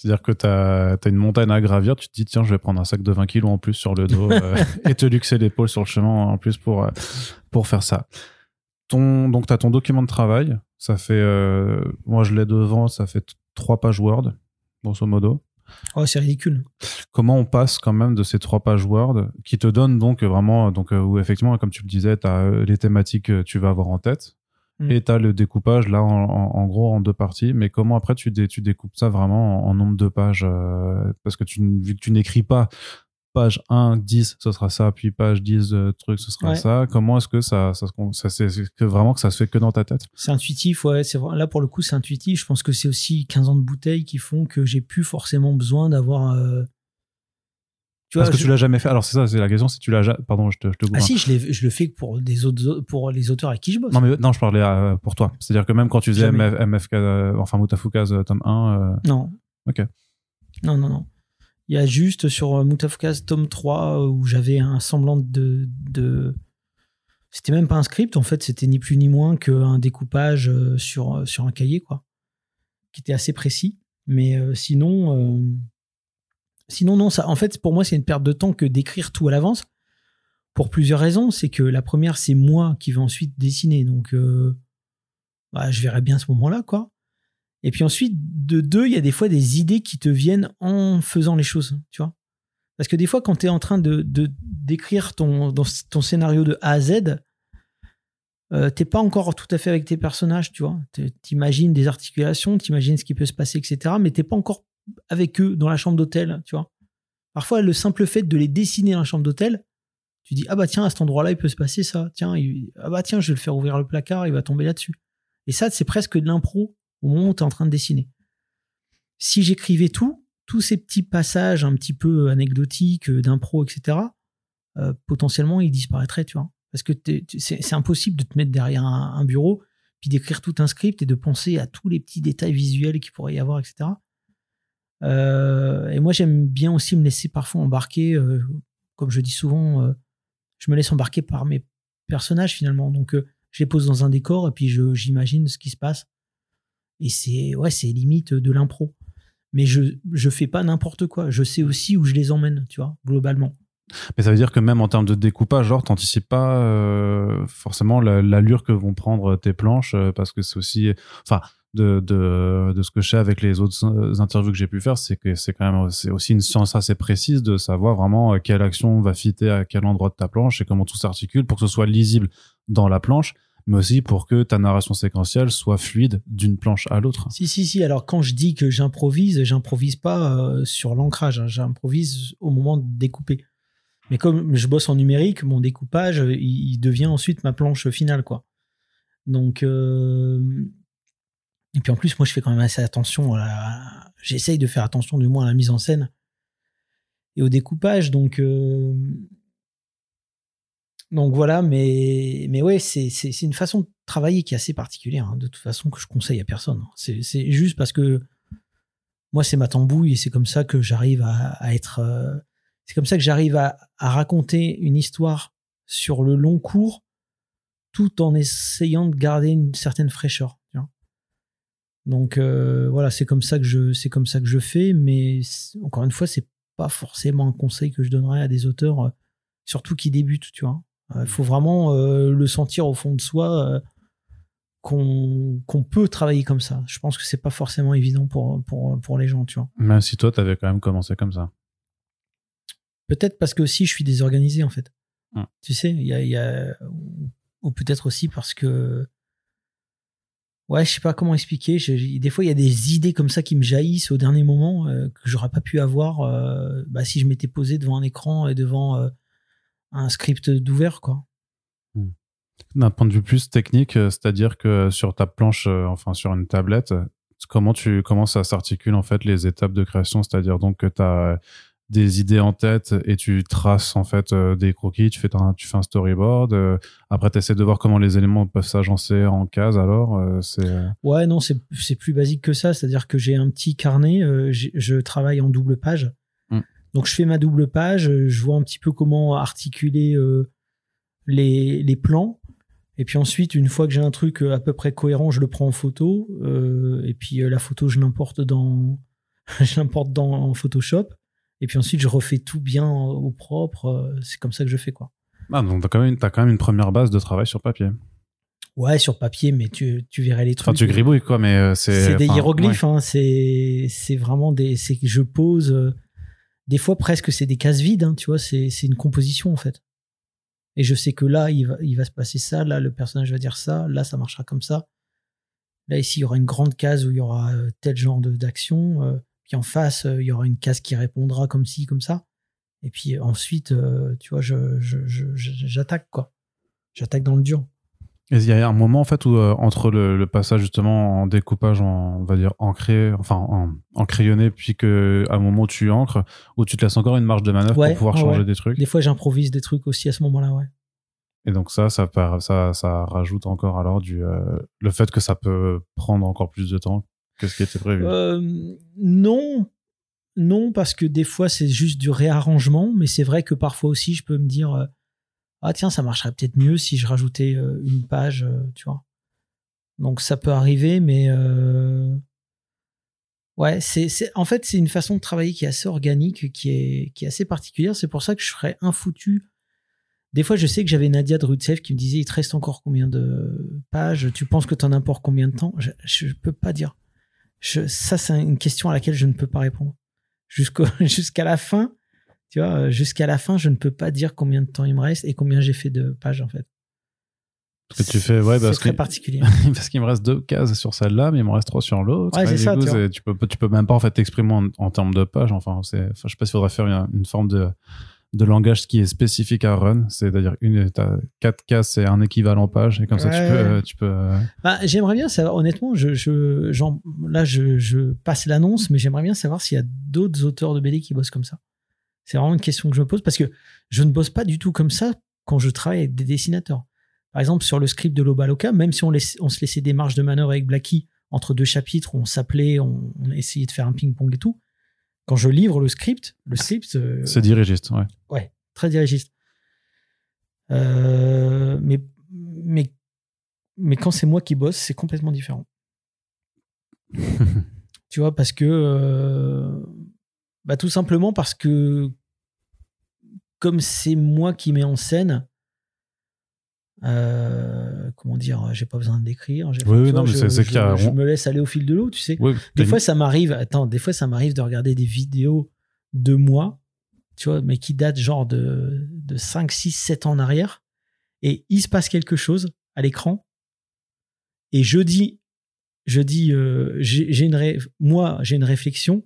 C'est-à-dire que tu as, une montagne à gravir, tu te dis, tiens, je vais prendre un sac de 20 kilos en plus sur le dos euh, et te luxer l'épaule sur le chemin en plus pour, euh, pour faire ça. Ton, donc, tu as ton document de travail. Ça fait, euh, moi je l'ai devant, ça fait trois pages Word, grosso modo. oh c'est ridicule Comment on passe quand même de ces trois pages Word qui te donnent donc vraiment, donc, où effectivement, comme tu le disais, tu as les thématiques que tu vas avoir en tête. Mm. Et tu as le découpage là en, en- en gros en deux parties. Mais comment après tu, dé- tu découpes ça vraiment en, en nombre de pages euh, Parce que tu, vu que tu n'écris pas page 1, 10, ce sera ça, puis page 10, euh, truc, ce sera Ouais. ça. Comment est-ce que ça, ça, ça c'est que vraiment que ça se fait que dans ta tête? C'est intuitif ouais c'est vrai- là pour le coup c'est intuitif je pense que c'est aussi 15 ans de bouteille qui font que j'ai plus forcément besoin d'avoir euh, tu Parce que je- tu l'as jamais fait. Alors c'est ça, c'est la question. Si tu l'as, ja- pardon, je te, je te. Ah hein. si, je, le fais pour des autres, pour les auteurs avec qui je bosse. Non mais non, je parlais euh, pour toi. C'est-à-dire que même quand tu faisais. MF, MFK, euh, enfin Mutafukaz euh, tome 1, euh, Non. Ok. Non, non, non. Il y a juste sur Mutafukaz tome 3 euh, où j'avais un semblant de, de... C'était même pas un script, en fait, c'était ni plus ni moins qu'un découpage sur, sur un cahier, quoi. Qui était assez précis. Mais sinon, sinon, non, ça, en fait, pour moi, c'est une perte de temps que d'écrire tout à l'avance. Pour plusieurs raisons. C'est que la première, c'est moi qui vais ensuite dessiner. Donc, euh, bah, je verrai bien ce moment-là, quoi. Et puis ensuite, de deux, il y a des fois des idées qui te viennent en faisant les choses, tu vois. Parce que des fois, quand tu es en train de d'écrire ton, scénario de A à Z, euh, t'es pas encore tout à fait avec tes personnages, tu vois. T'imagines des articulations, t'imagines ce qui peut se passer, etc. Mais t'es pas encore avec eux dans la chambre d'hôtel, tu vois. Parfois, le simple fait de les dessiner dans la chambre d'hôtel, tu dis ah bah tiens à cet endroit-là il peut se passer ça. Tiens ah bah tiens je vais le faire ouvrir le placard, il va tomber là-dessus. Et ça c'est presque de l'impro au moment où tu es en train de dessiner. Si j'écrivais tout, tous ces petits passages un petit peu anecdotiques, euh, d'impro, etc., euh, potentiellement, ils disparaîtraient, tu vois. Parce que c'est impossible de te mettre derrière un, un bureau, puis d'écrire tout un script et de penser à tous les petits détails visuels qu'il pourrait y avoir, etc. Euh, et moi, j'aime bien aussi me laisser parfois embarquer, euh, comme je dis souvent, euh, je me laisse embarquer par mes personnages finalement. Donc, je les pose dans un décor et puis j'imagine ce qui se passe. Et c'est ouais, c'est limite de l'impro. Mais je je fais pas n'importe quoi. Je sais aussi où je les emmène, tu vois, globalement. Mais ça veut dire que même en termes de découpage, genre, t'anticipes pas forcément la- l'allure que vont prendre tes planches, parce que c'est aussi, enfin, de, de, de ce que je sais avec les autres interviews que j'ai pu faire, c'est que c'est quand même c'est aussi une science assez précise de savoir vraiment quelle action va fitter à quel endroit de ta planche et comment tout s'articule pour que ce soit lisible dans la planche mais aussi pour que ta narration séquentielle soit fluide d'une planche à l'autre. Si, si, si. Alors, quand je dis que j'improvise, j'improvise pas euh, sur l'ancrage, hein. j'improvise au moment de découper. Mais comme je bosse en numérique, mon découpage, il, devient ensuite ma planche finale, quoi. Donc, euh, et puis en plus, moi, je fais quand même assez attention. À... J'essaye de faire attention, du moins, à la mise en scène et au découpage. Donc, euh, donc voilà, mais, mais ouais, c'est, une façon de travailler qui est assez particulière, hein, de toute façon, que je conseille à personne. C'est, juste parce que moi, c'est ma tambouille et c'est comme ça que j'arrive à, être. Euh, c'est comme ça que j'arrive à, raconter une histoire sur le long cours tout en essayant de garder une certaine fraîcheur. Donc euh, voilà, c'est comme ça que je c'est comme ça que je fais, mais encore une fois, c'est pas forcément un conseil que je donnerais à des auteurs, euh, surtout qui débutent, tu vois. Il faut vraiment euh, le sentir au fond de soi euh, qu'on peut travailler comme ça. Je pense que c'est pas forcément évident pour, pour, pour les gens, tu vois. Même si toi, tu avais quand même commencé comme ça. Peut-être parce que aussi je suis désorganisé, en fait. Hum. Tu sais, il y a, Ou peut-être aussi parce que. Ouais, je sais pas comment expliquer. des fois, il y a des idées comme ça qui me jaillissent au dernier moment euh, que j'aurais pas pu avoir bah, si je m'étais posé devant un écran et devant un script d'ouvert, quoi. Hmm. D'un point de vue plus technique, euh, c'est-à-dire que sur ta planche, euh, enfin sur une tablette, comment tu comment ça s'articule en fait les étapes de création, c'est-à-dire donc que tu as des idées en tête et tu traces en fait euh, des croquis, tu fais un, tu fais un storyboard. après, tu essaies de voir comment les éléments peuvent s'agencer en cases. Alors, c'est ouais, non, c'est plus basique que ça. C'est-à-dire que j'ai un petit carnet. je travaille en double page. Donc je fais ma double page, euh, je vois un petit peu comment articuler euh, les, les, plans. Et puis ensuite, une fois que j'ai un truc euh, à peu près cohérent, je le prends en photo. et puis la photo, je l'importe dans, je l'importe dans Photoshop. Et puis ensuite, je refais tout bien au propre. C'est comme ça que je fais quoi. Ah, donc t'as quand même, as quand même une première base de travail sur papier. Ouais, sur papier, mais tu, tu verrais les trucs. Enfin, tu gribouilles quoi, mais c'est. C'est des hiéroglyphes. Hein, c'est, vraiment des. C'est que je pose des fois presque c'est des cases vides, hein, tu vois, c'est une composition en fait. Et je sais que là, il va, il va se passer ça, là, le personnage va dire ça, là, ça marchera comme ça. Là, ici, il y aura une grande case où il y aura euh, tel genre d'action. Euh, puis en face, euh, il y aura une case qui répondra comme ci, comme ça. Et puis ensuite, tu vois, j'attaque, quoi. J'attaque dans le dur. Et il y a un moment en fait où euh, entre le, passage justement en découpage, en, on va dire ancré, enfin en, en, crayonné, puis que à un moment où tu encres, où tu te laisses encore une marge de manœuvre pour pouvoir changer des trucs? Des fois, j'improvise des trucs aussi à ce moment-là, ouais. Et donc ça, ça, ça, ça rajoute encore alors du euh, le fait que ça peut prendre encore plus de temps que ce qui était prévu? Euh, non, non, parce que des fois c'est juste du réarrangement, mais c'est vrai que parfois aussi je peux me dire ah tiens, ça marcherait peut-être mieux si je rajoutais euh, une page, euh, tu vois. Donc ça peut arriver, mais euh, ouais, c'est, en fait c'est une façon de travailler qui est assez organique, qui est, qui est assez particulière. C'est pour ça que je serais infoutu. Des fois, je sais que j'avais Nadia de Rutsev qui me disait il te reste encore combien de pages? Tu penses que tu en as pour combien de temps? Je ne peux pas dire. Ça, c'est une question à laquelle je ne peux pas répondre. jusqu'à la fin, tu vois, euh, jusqu'à la fin, je ne peux pas dire combien de temps il me reste et combien j'ai fait de pages en fait. Parce que tu fais, ouais, c'est très particulier. parce qu'il me reste deux cases sur celle-là, mais il me reste trois sur l'autre. Ouais, c'est ça. tu, peux, tu peux même pas en fait t'exprimer en, termes de pages. Enfin, c'est, enfin, je sais pas s'il faudrait faire une, forme de, de langage qui est spécifique à Run. C'est-à-dire une, t'as quatre cases, c'est un équivalent page, et comme ça tu peux, tu peux. Euh, bah, j'aimerais bien savoir. Honnêtement, je, je là, je, je passe l'annonce, mais j'aimerais bien savoir s'il y a d'autres auteurs de BD qui bossent comme ça. C'est vraiment une question que je me pose parce que je ne bosse pas du tout comme ça quand je travaille avec des dessinateurs. Par exemple, sur le script de Lobaloka, même si on, on se laissait des marges de manœuvre avec Blacky entre deux chapitres, on s'appelait, on, essayait de faire un ping-pong et tout. Quand je livre le script, le script. Euh, c'est dirigiste, ouais. Ouais, très dirigiste. Euh, mais, mais, mais quand c'est moi qui bosse, c'est complètement différent. tu vois, parce que. Euh, bah, Tout simplement parce que comme c'est moi qui mets en scène, euh, comment dire, j'ai pas besoin de. J'ai- Oui, non, mais je, me laisse aller au fil de l'eau, tu sais. Des fois, ça m'arrive. Attends, des fois, ça m'arrive de regarder des vidéos de moi, tu vois, mais qui datent genre de, de 5, 6, 7 ans en arrière. Et il se passe quelque chose à l'écran. Et je dis, je dis, euh, j'ai une ré- moi, j'ai une réflexion.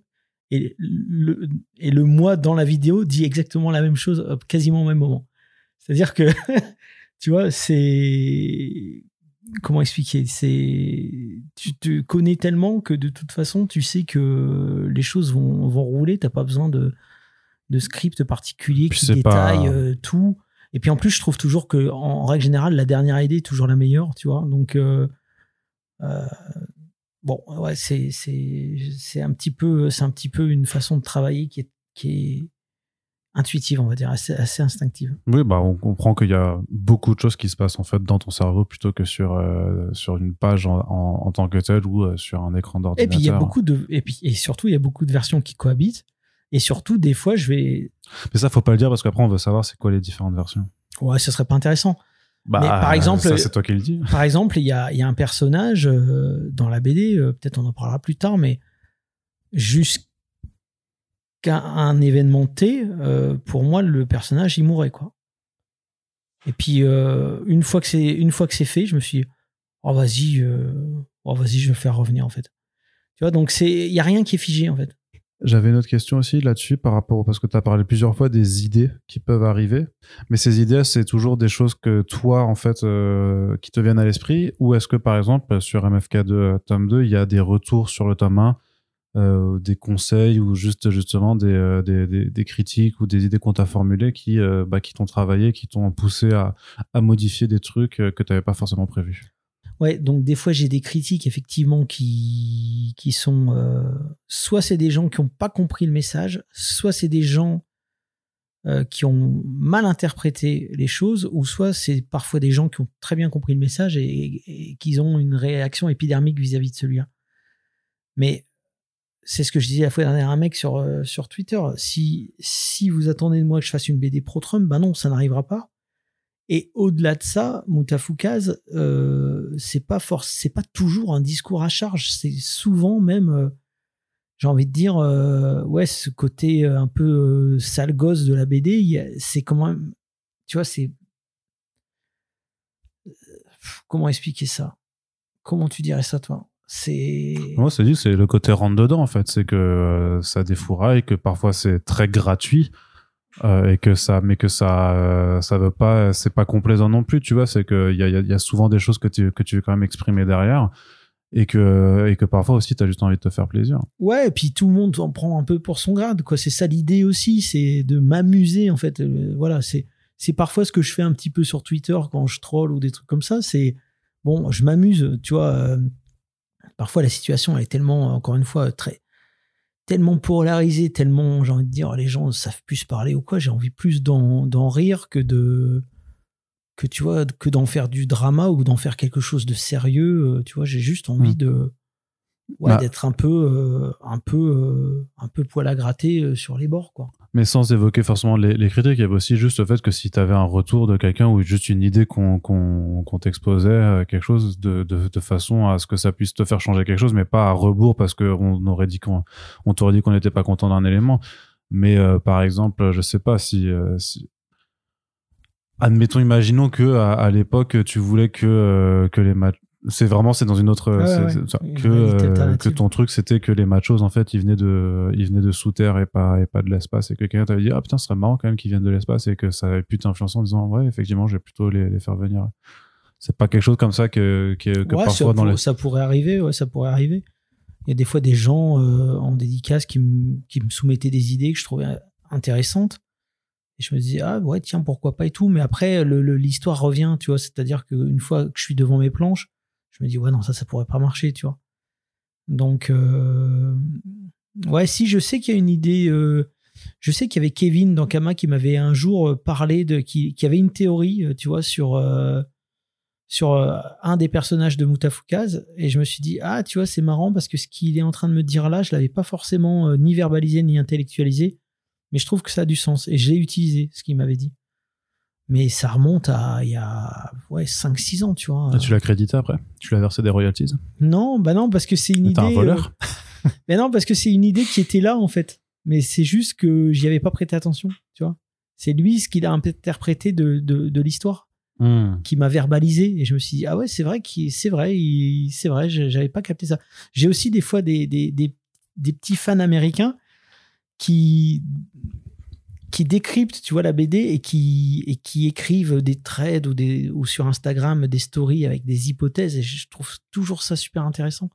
Et le, et le moi dans la vidéo dit exactement la même chose, quasiment au même moment. C'est-à-dire que, tu vois, c'est. Comment expliquer? C'est. Tu te connais tellement que de toute façon, tu sais que les choses vont, vont rouler. T'as pas besoin de, de script particulier Puis qui pas- détaille euh, tout. Et puis en plus, je trouve toujours que, en, règle générale, la dernière idée est toujours la meilleure, tu vois. Donc. euh, euh, Bon, ouais, c'est c'est c'est un petit peu c'est un petit peu une façon de travailler qui est qui est intuitive, on va dire, assez assez instinctive. Oui, bah, on comprend qu'il y a beaucoup de choses qui se passent en fait dans ton cerveau plutôt que sur, euh, sur une page en, en, en tant que telle ou euh, sur un écran Et d'ordinateur. puis il y a beaucoup de et puis et surtout il y a beaucoup de versions qui cohabitent. Et surtout des fois je vais Mais ça, faut pas le dire parce qu'après, on veut savoir c'est quoi les différentes versions. ouais, ce serait pas intéressant. Bah, Mais par exemple- ça, c'est toi qui le dis. Par exemple, il y a y a un personnage euh, dans la BD, peut-être on en parlera plus tard, mais jusqu'à un événement T, euh, pour moi le personnage il mourait quoi. Et puis euh, une fois que c'est une fois que c'est fait, je me suis dit, oh vas-y euh, oh vas-y je vais le faire revenir en fait. Tu vois donc il y a rien qui est figé en fait. J'avais une autre question aussi là-dessus par rapport parce que tu as parlé plusieurs fois des idées qui peuvent arriver, mais ces idées c'est toujours des choses que toi en fait qui te viennent à l'esprit? Ou est-ce que par exemple sur MFK2 euh, tome 2 il y a des retours sur le tome 1 euh, des conseils ou juste justement des, euh, des, des, critiques ou des idées qu'on t'a formulées qui, euh, bah, qui t'ont travaillé, qui t'ont poussé à, à modifier des trucs que tu n'avais pas forcément prévus? Ouais, donc des fois j'ai des critiques effectivement qui, qui sont soit c'est des gens qui n'ont pas compris le message, soit c'est des gens qui ont mal interprété les choses, ou soit c'est parfois des gens qui ont très bien compris le message et, et qui ont une réaction épidermique vis-à-vis de celui-là. Mais c'est ce que je disais la fois dernière à un mec sur, euh, sur Twitter. Si, si vous attendez de moi que je fasse une BD pro-Trump, ben non, ça n'arrivera pas. Et au-delà de ça, Moutafoukaz, euh, c'est pas force, c'est pas toujours un discours à charge. C'est souvent même, euh, j'ai envie de dire, euh, ouais, ce côté un peu sale gosse de la BD, c'est quand même, tu vois, c'est comment expliquer ça? Comment tu dirais ça, toi? C'est Moi, c'est dit, c'est le côté rentre dedans, en fait. C'est que euh, ça défouraille, que parfois c'est très gratuit. euh, et que ça, mais que ça, euh, ça veut pas, c'est pas complaisant non plus, tu vois. C'est que il y a, y a souvent des choses que tu, que tu veux quand même exprimer derrière, et que, et que parfois aussi, t'as juste envie de te faire plaisir. Ouais, et puis tout le monde en prend un peu pour son grade, quoi. C'est ça l'idée aussi, c'est de m'amuser, en fait. Euh, voilà, c'est c'est parfois ce que je fais un petit peu sur Twitter quand je troll ou des trucs comme ça. C'est bon, je m'amuse, tu vois. Parfois la situation elle est tellement, encore une fois, très tellement polarisée, tellement, j'ai envie de dire, les gens ne savent plus se parler ou quoi. J'ai envie plus d'en d'en rire que de que tu vois que d'en faire du drama ou d'en faire quelque chose de sérieux. euh, Tu vois, j'ai juste envie Mm. de ouais, Bah. d'être un peu euh, un peu euh, un peu poil à gratter euh, sur les bords quoi. Mais sans évoquer forcément les, les critiques, il y avait aussi juste le fait que si tu avais un retour de quelqu'un ou juste une idée qu'on qu'on qu'on t'exposait, quelque chose de, de, de façon à ce que ça puisse te faire changer quelque chose, mais pas à rebours parce qu'on aurait dit qu'on on t'aurait dit qu'on n'était pas content d'un élément. Mais euh, par exemple, je sais pas si, si admettons, imaginons que à, à l'époque tu voulais que euh, que les matchs c'est vraiment c'est dans une autre Ouais, c'est- ouais. ça, que euh, que ton truc c'était que les machos en fait ils venaient de ils venaient de sous terre et pas et pas de l'espace et que quelqu'un t'avait dit ah putain ce serait marrant quand même qu'ils viennent de l'espace et que ça avait pu t'influencer en disant ouais effectivement je vais plutôt les, les faire venir c'est pas quelque chose comme ça que que, que ouais, ça, parfois dans pour- les ça pourrait arriver, ouais, ça pourrait arriver. Il y a des fois des gens euh, en dédicace qui me qui me soumettaient des idées que je trouvais intéressantes. Et je me disais, ah ouais, tiens, pourquoi pas et tout. Mais après, le- le- l'histoire revient, tu vois. C'est-à-dire qu'une fois que je suis devant mes planches, je me dis, ouais, non, ça, ça pourrait pas marcher, tu vois. Donc, euh, ouais, si je sais qu'il y a une idée. euh, je sais qu'il y avait Kevin dans Kama qui m'avait un jour euh, parlé de. qui, avait une théorie, tu vois, sur. un des personnages de Moutafoukaz et je me suis dit ah tu vois c'est marrant parce que ce qu'il est en train de me dire là je l'avais pas forcément ni verbalisé ni intellectualisé mais je trouve que ça a du sens et j'ai utilisé ce qu'il m'avait dit Mais ça remonte à il y a ouais, 5-6 ans, tu vois. Ah, tu l'as crédité après? Tu l'as versé des royalties? Non, bah non, parce que c'est une idée. un voleur? euh, Mais non, parce que c'est une idée qui était là, en fait. Mais c'est juste que j'y avais pas prêté attention, tu vois. C'est lui ce qu'il a interprété de, de, de l'histoire, Hmm. qui m'a verbalisé. Et je me suis dit, ah ouais, c'est vrai, c'est vrai, c'est vrai, j'avais pas capté ça. J'ai aussi des fois des, des, des, des petits fans américains qui qui décryptent, tu vois, la BD et qui, et qui écrivent des threads ou, des, ou sur Instagram des stories avec des hypothèses et je trouve toujours ça super intéressant.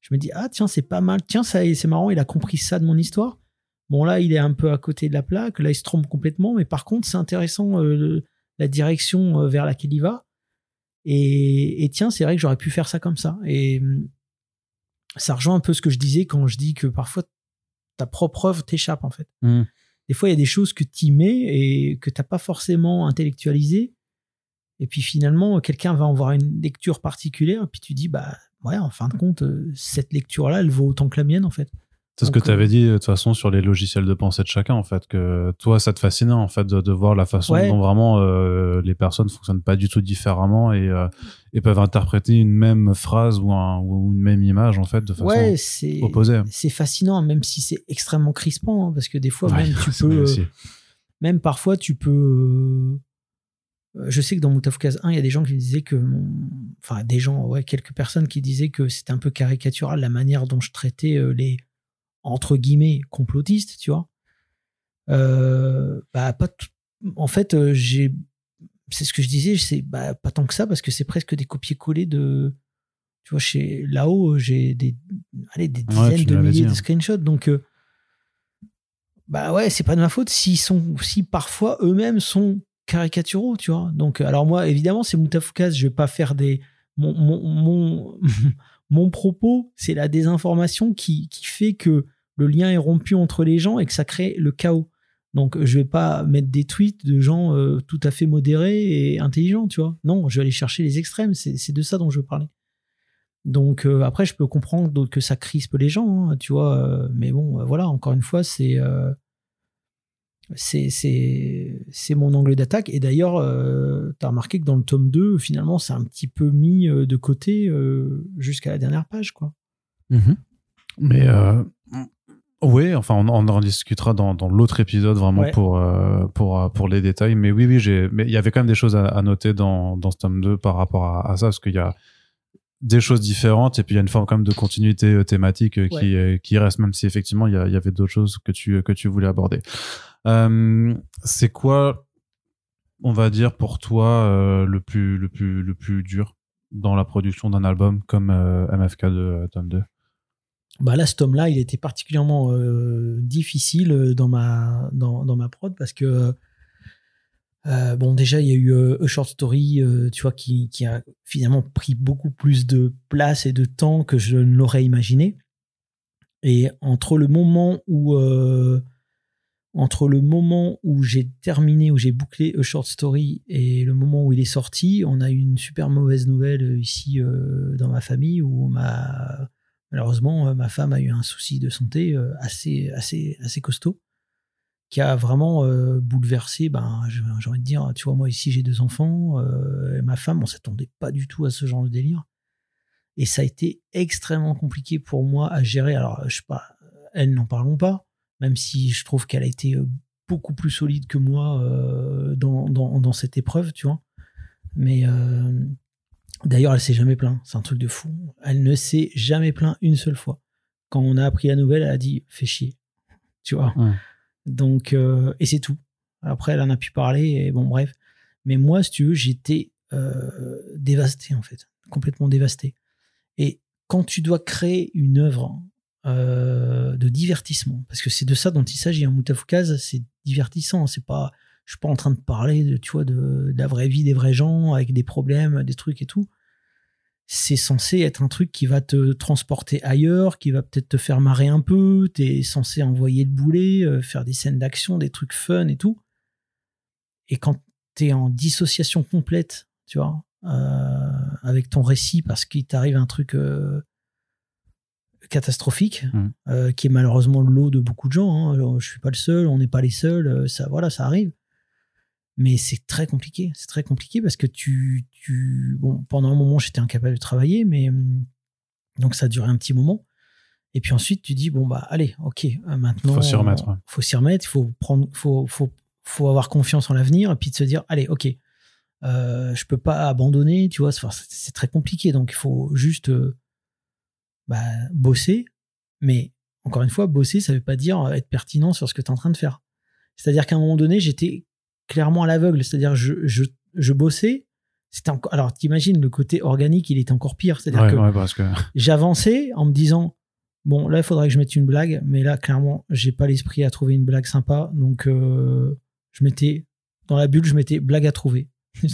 Je me dis, ah tiens, c'est pas mal, tiens, c'est marrant, il a compris ça de mon histoire. Bon, là, il est un peu à côté de la plaque, là, il se trompe complètement, mais par contre, c'est intéressant euh, la direction euh, vers laquelle il va. Et, et tiens, c'est vrai que j'aurais pu faire ça comme ça. Et ça rejoint un peu ce que je disais quand je dis que parfois ta propre œuvre t'échappe, en fait. Hmm. Des fois, il y a des choses que tu mets et que t'as pas forcément intellectualisé. Et puis finalement, quelqu'un va en voir une lecture particulière, puis tu dis, bah ouais, en fin de compte, euh, cette lecture-là, elle vaut autant que la mienne, en fait. C'est ce que tu avais dit de toute façon sur les logiciels de pensée de chacun en fait que toi ça te fascinait en fait de, de voir la façon Ouais. dont vraiment euh, les personnes fonctionnent pas du tout différemment et, euh, et peuvent interpréter une même phrase ou, un, ou une même image en fait de façon Ouais, opposée. c'est fascinant, même si c'est extrêmement crispant, hein, parce que des fois, Ouais, même tu peux, euh, même parfois tu peux euh, je sais que dans Moutafukaz 1 il y a des gens qui disaient que enfin des gens ouais quelques personnes qui disaient que c'était un peu caricatural la manière dont je traitais les entre guillemets complotistes tu vois Euh, bah pas en fait euh, j'ai c'est ce que je disais c'est bah, pas tant que ça parce que c'est presque des copier-coller de tu vois chez là-haut j'ai des allez des dizaines de milliers dit, de hein. screenshots donc euh, bah ouais, c'est pas de ma faute s'ils sont, si parfois eux-mêmes sont caricaturaux, tu vois. Donc, euh, alors moi, évidemment, c'est Moutafukaz, je vais pas faire des. Mon, mon, mon, mon propos, c'est la désinformation qui, fait que le lien est rompu entre les gens et que ça crée le chaos. Donc, je vais pas mettre des tweets de gens euh, tout à fait modérés et intelligents, tu vois. Non, je vais aller chercher les extrêmes, c'est de ça dont je veux parler. Donc euh, après, je peux comprendre que ça crispe les gens, hein, tu vois. euh, mais bon, voilà, encore une fois, c'est c'est mon angle d'attaque. Et d'ailleurs, euh, tu as remarqué que dans le tome 2, finalement, c'est un petit peu mis euh, de côté euh, jusqu'à la dernière page, quoi. Mhm. Mais euh, oui, enfin, on, on en discutera dans, dans l'autre épisode vraiment Ouais. pour, pour, pour les détails. Mais oui, oui, mais il y avait quand même des choses à, à noter dans, dans ce tome 2 par rapport à, à ça, parce qu'il y a des choses différentes et puis il y a une forme quand même de continuité thématique qui, qui reste, même si effectivement il y, y avait d'autres choses que tu, que tu voulais aborder. Euh, c'est quoi, on va dire, pour toi, euh, le, plus, le, plus, le plus dur dans la production d'un album comme euh, MFK de tome 2 Bah là, ce tome-là, il était particulièrement difficile dans ma, dans, dans ma prod parce que, bon, déjà, il y a eu euh, A Short Story, tu vois, qui, qui a finalement pris beaucoup plus de place et de temps que je ne l'aurais imaginé. Et entre le moment où, entre le moment où j'ai terminé, où j'ai bouclé A Short Story et le moment où il est sorti, on a eu une super mauvaise nouvelle euh, ici euh, dans ma famille où ma, malheureusement, euh, ma femme a eu un souci de santé assez, assez, assez costaud qui a vraiment bouleversé, ben, j'ai envie de dire, tu vois, moi ici j'ai deux enfants, et ma femme, on s'attendait pas du tout à ce genre de délire. Et ça a été extrêmement compliqué pour moi à gérer. Alors, je sais pas, elle n'en parlons pas, même si je trouve qu'elle a été euh, beaucoup plus solide que moi euh, dans, dans, dans cette épreuve, tu vois. Mais euh, d'ailleurs, elle s'est jamais plaint. C'est un truc de fou. Elle ne s'est jamais plaint une seule fois. Quand on a appris la nouvelle, elle a dit fais chier. Tu vois. Ouais. Donc, euh, et c'est tout. Après, elle en a pu parler, et bon, bref. Mais moi, si tu veux, j'étais euh, dévasté, en fait. Complètement dévasté. Et quand tu dois créer une œuvre euh, de divertissement, parce que c'est de ça dont il s'agit, un Moutafukaz, c'est divertissant. C'est pas, je suis pas en train de parler, de, tu vois, de, la vraie vie des vrais gens, avec des problèmes, des trucs et tout. C'est censé être un truc qui va te transporter ailleurs, qui va peut-être te faire marrer un peu. T'es censé envoyer le boulet, euh, faire des scènes d'action, des trucs fun et tout. Et quand t'es en dissociation complète, tu vois, euh, avec ton récit parce qu'il t'arrive un truc catastrophique, Mhm. euh, qui est malheureusement le lot de beaucoup de gens. Hein. Je suis pas le seul, on n'est pas les seuls. euh, Ça, voilà, ça arrive. Mais c'est très compliqué. C'est très compliqué parce que tu, tu, bon, pendant un moment, j'étais incapable de travailler, mais hum, donc ça a duré un petit moment. Et puis ensuite, tu dis bon bah allez, ok, euh, maintenant. Faut s'y remettre. Faut s'y remettre. Il faut prendre, faut, faut, faut avoir confiance en l'avenir et puis de se dire allez, ok, euh, je peux pas abandonner, tu vois. c'est- C'est c'est très compliqué, donc il faut juste euh, bah, bosser. Mais encore une fois, bosser, ça veut pas dire être pertinent sur ce que tu es en train de faire. C'est-à-dire qu'à un moment donné, j'étais clairement à l'aveugle. C'est-à-dire je, je, je bossais. C'était encore. Alors t'imagines le côté organique, il était encore pire. C'est-à-dire Ouais, que ouais, parce que j'avançais en me disant bon là il faudrait que je mette une blague mais là clairement j'ai pas l'esprit à trouver une blague sympa donc euh, je mettais dans la bulle je mettais blague à trouver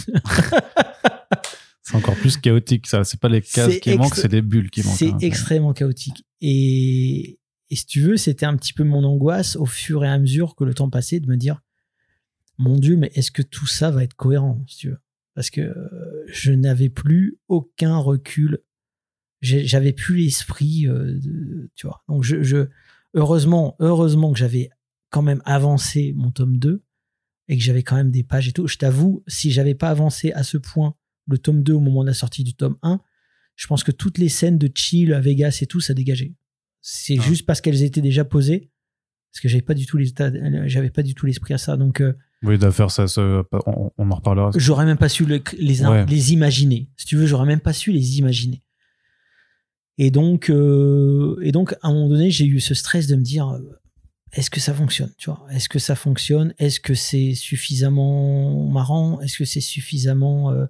c'est encore plus chaotique, ça. C'est pas les cases qui manquent, c'est les bulles qui manquent. c'est hein. extrêmement chaotique et, et si tu veux c'était un petit peu mon angoisse au fur et à mesure que le temps passait de me dire mon dieu mais est-ce que tout ça va être cohérent si tu veux? Parce que euh, je n'avais plus aucun recul j'avais plus l'esprit euh, tu vois donc je, je heureusement heureusement que j'avais quand même avancé mon tome 2 et que j'avais quand même des pages et tout je t'avoue si j'avais pas avancé à ce point le tome 2 au moment de la sortie du tome 1 je pense que toutes les scènes de chill à Vegas et tout ça dégageait c'est Ah. juste parce qu'elles étaient déjà posées parce que j'avais pas du tout les j'avais pas du tout l'esprit à ça donc euh, Oui, d'affaire, ça, se- on, on en reparlera. j'aurais même pas su le- les, Ouais. les imaginer. Si tu veux, j'aurais même pas su les imaginer. Et donc, euh, et donc, à un moment donné, j'ai eu ce stress de me dire, euh, est-ce que ça fonctionne, tu vois? Est-ce que ça fonctionne? Est-ce que c'est suffisamment marrant? Est-ce que c'est suffisamment euh,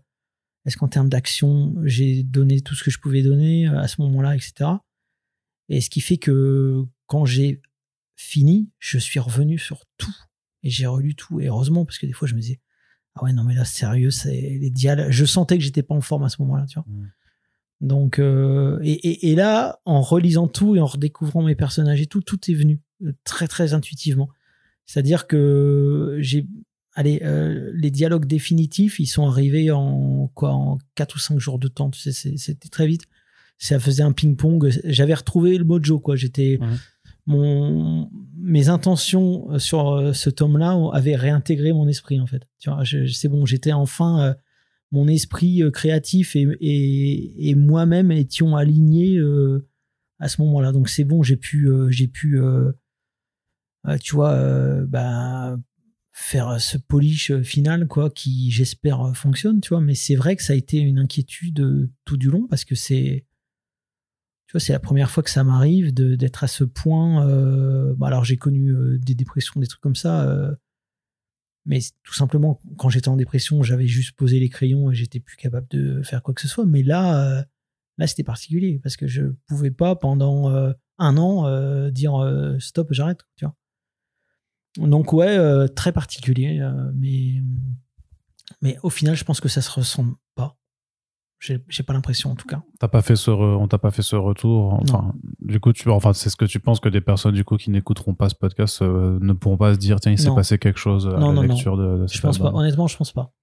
Est-ce qu'en termes d'action, j'ai donné tout ce que je pouvais donner euh, à ce moment-là, etc. Et ce qui fait que quand j'ai fini, je suis revenu sur tout et j'ai relu tout. Et heureusement, parce que des fois, je me disais, ah ouais, non, mais là, sérieux, c'est les dialogues. Je sentais que j'étais pas en forme à ce moment-là, tu vois. Mm. Donc, euh, et, et, et là, en relisant tout et en redécouvrant mes personnages et tout, tout est venu euh, très, très intuitivement. C'est-à-dire que j'ai, allez, euh, les dialogues définitifs, ils sont arrivés en quoi, en 4 ou 5 jours de temps. Tu sais, c'est- c'était très vite. Ça faisait un ping-pong. J'avais retrouvé le mojo, quoi. J'étais, mon, mes intentions euh, sur euh, ce tome-là avaient réintégré mon esprit, en fait. Tu vois, c'est bon, j'étais enfin, euh, mon esprit créatif et, et, et moi-même étions alignés euh, à ce moment-là. Donc c'est bon, j'ai pu, j'ai pu, tu vois, bah, faire ce polish euh, final, quoi, qui j'espère euh, fonctionne, tu vois. Mais c'est vrai que ça a été une inquiétude euh, tout du long parce que c'est, tu vois, c'est la première fois que ça m'arrive d'être à ce point. euh, bah, alors j'ai connu euh, des dépressions, des trucs comme ça. euh, mais tout simplement, quand j'étais en dépression, j'avais juste posé les crayons et j'étais plus capable de faire quoi que ce soit. Mais là, euh, là c'était particulier parce que je pouvais pas pendant euh, un an euh, dire euh, stop, j'arrête. Tu vois. Donc ouais, euh, très particulier, euh, mais mais au final, je pense que ça se ressemble pas. J'ai pas l'impression en tout cas. T'as pas fait ce re- on t'a pas fait ce retour. Enfin, du coup, tu, enfin, c'est ce que tu penses que des personnes du coup qui n'écouteront pas ce podcast euh, ne pourront pas se dire tiens, il s'est passé quelque chose à Non, la lecture de, de Je pense pas. Honnêtement, je pense pas.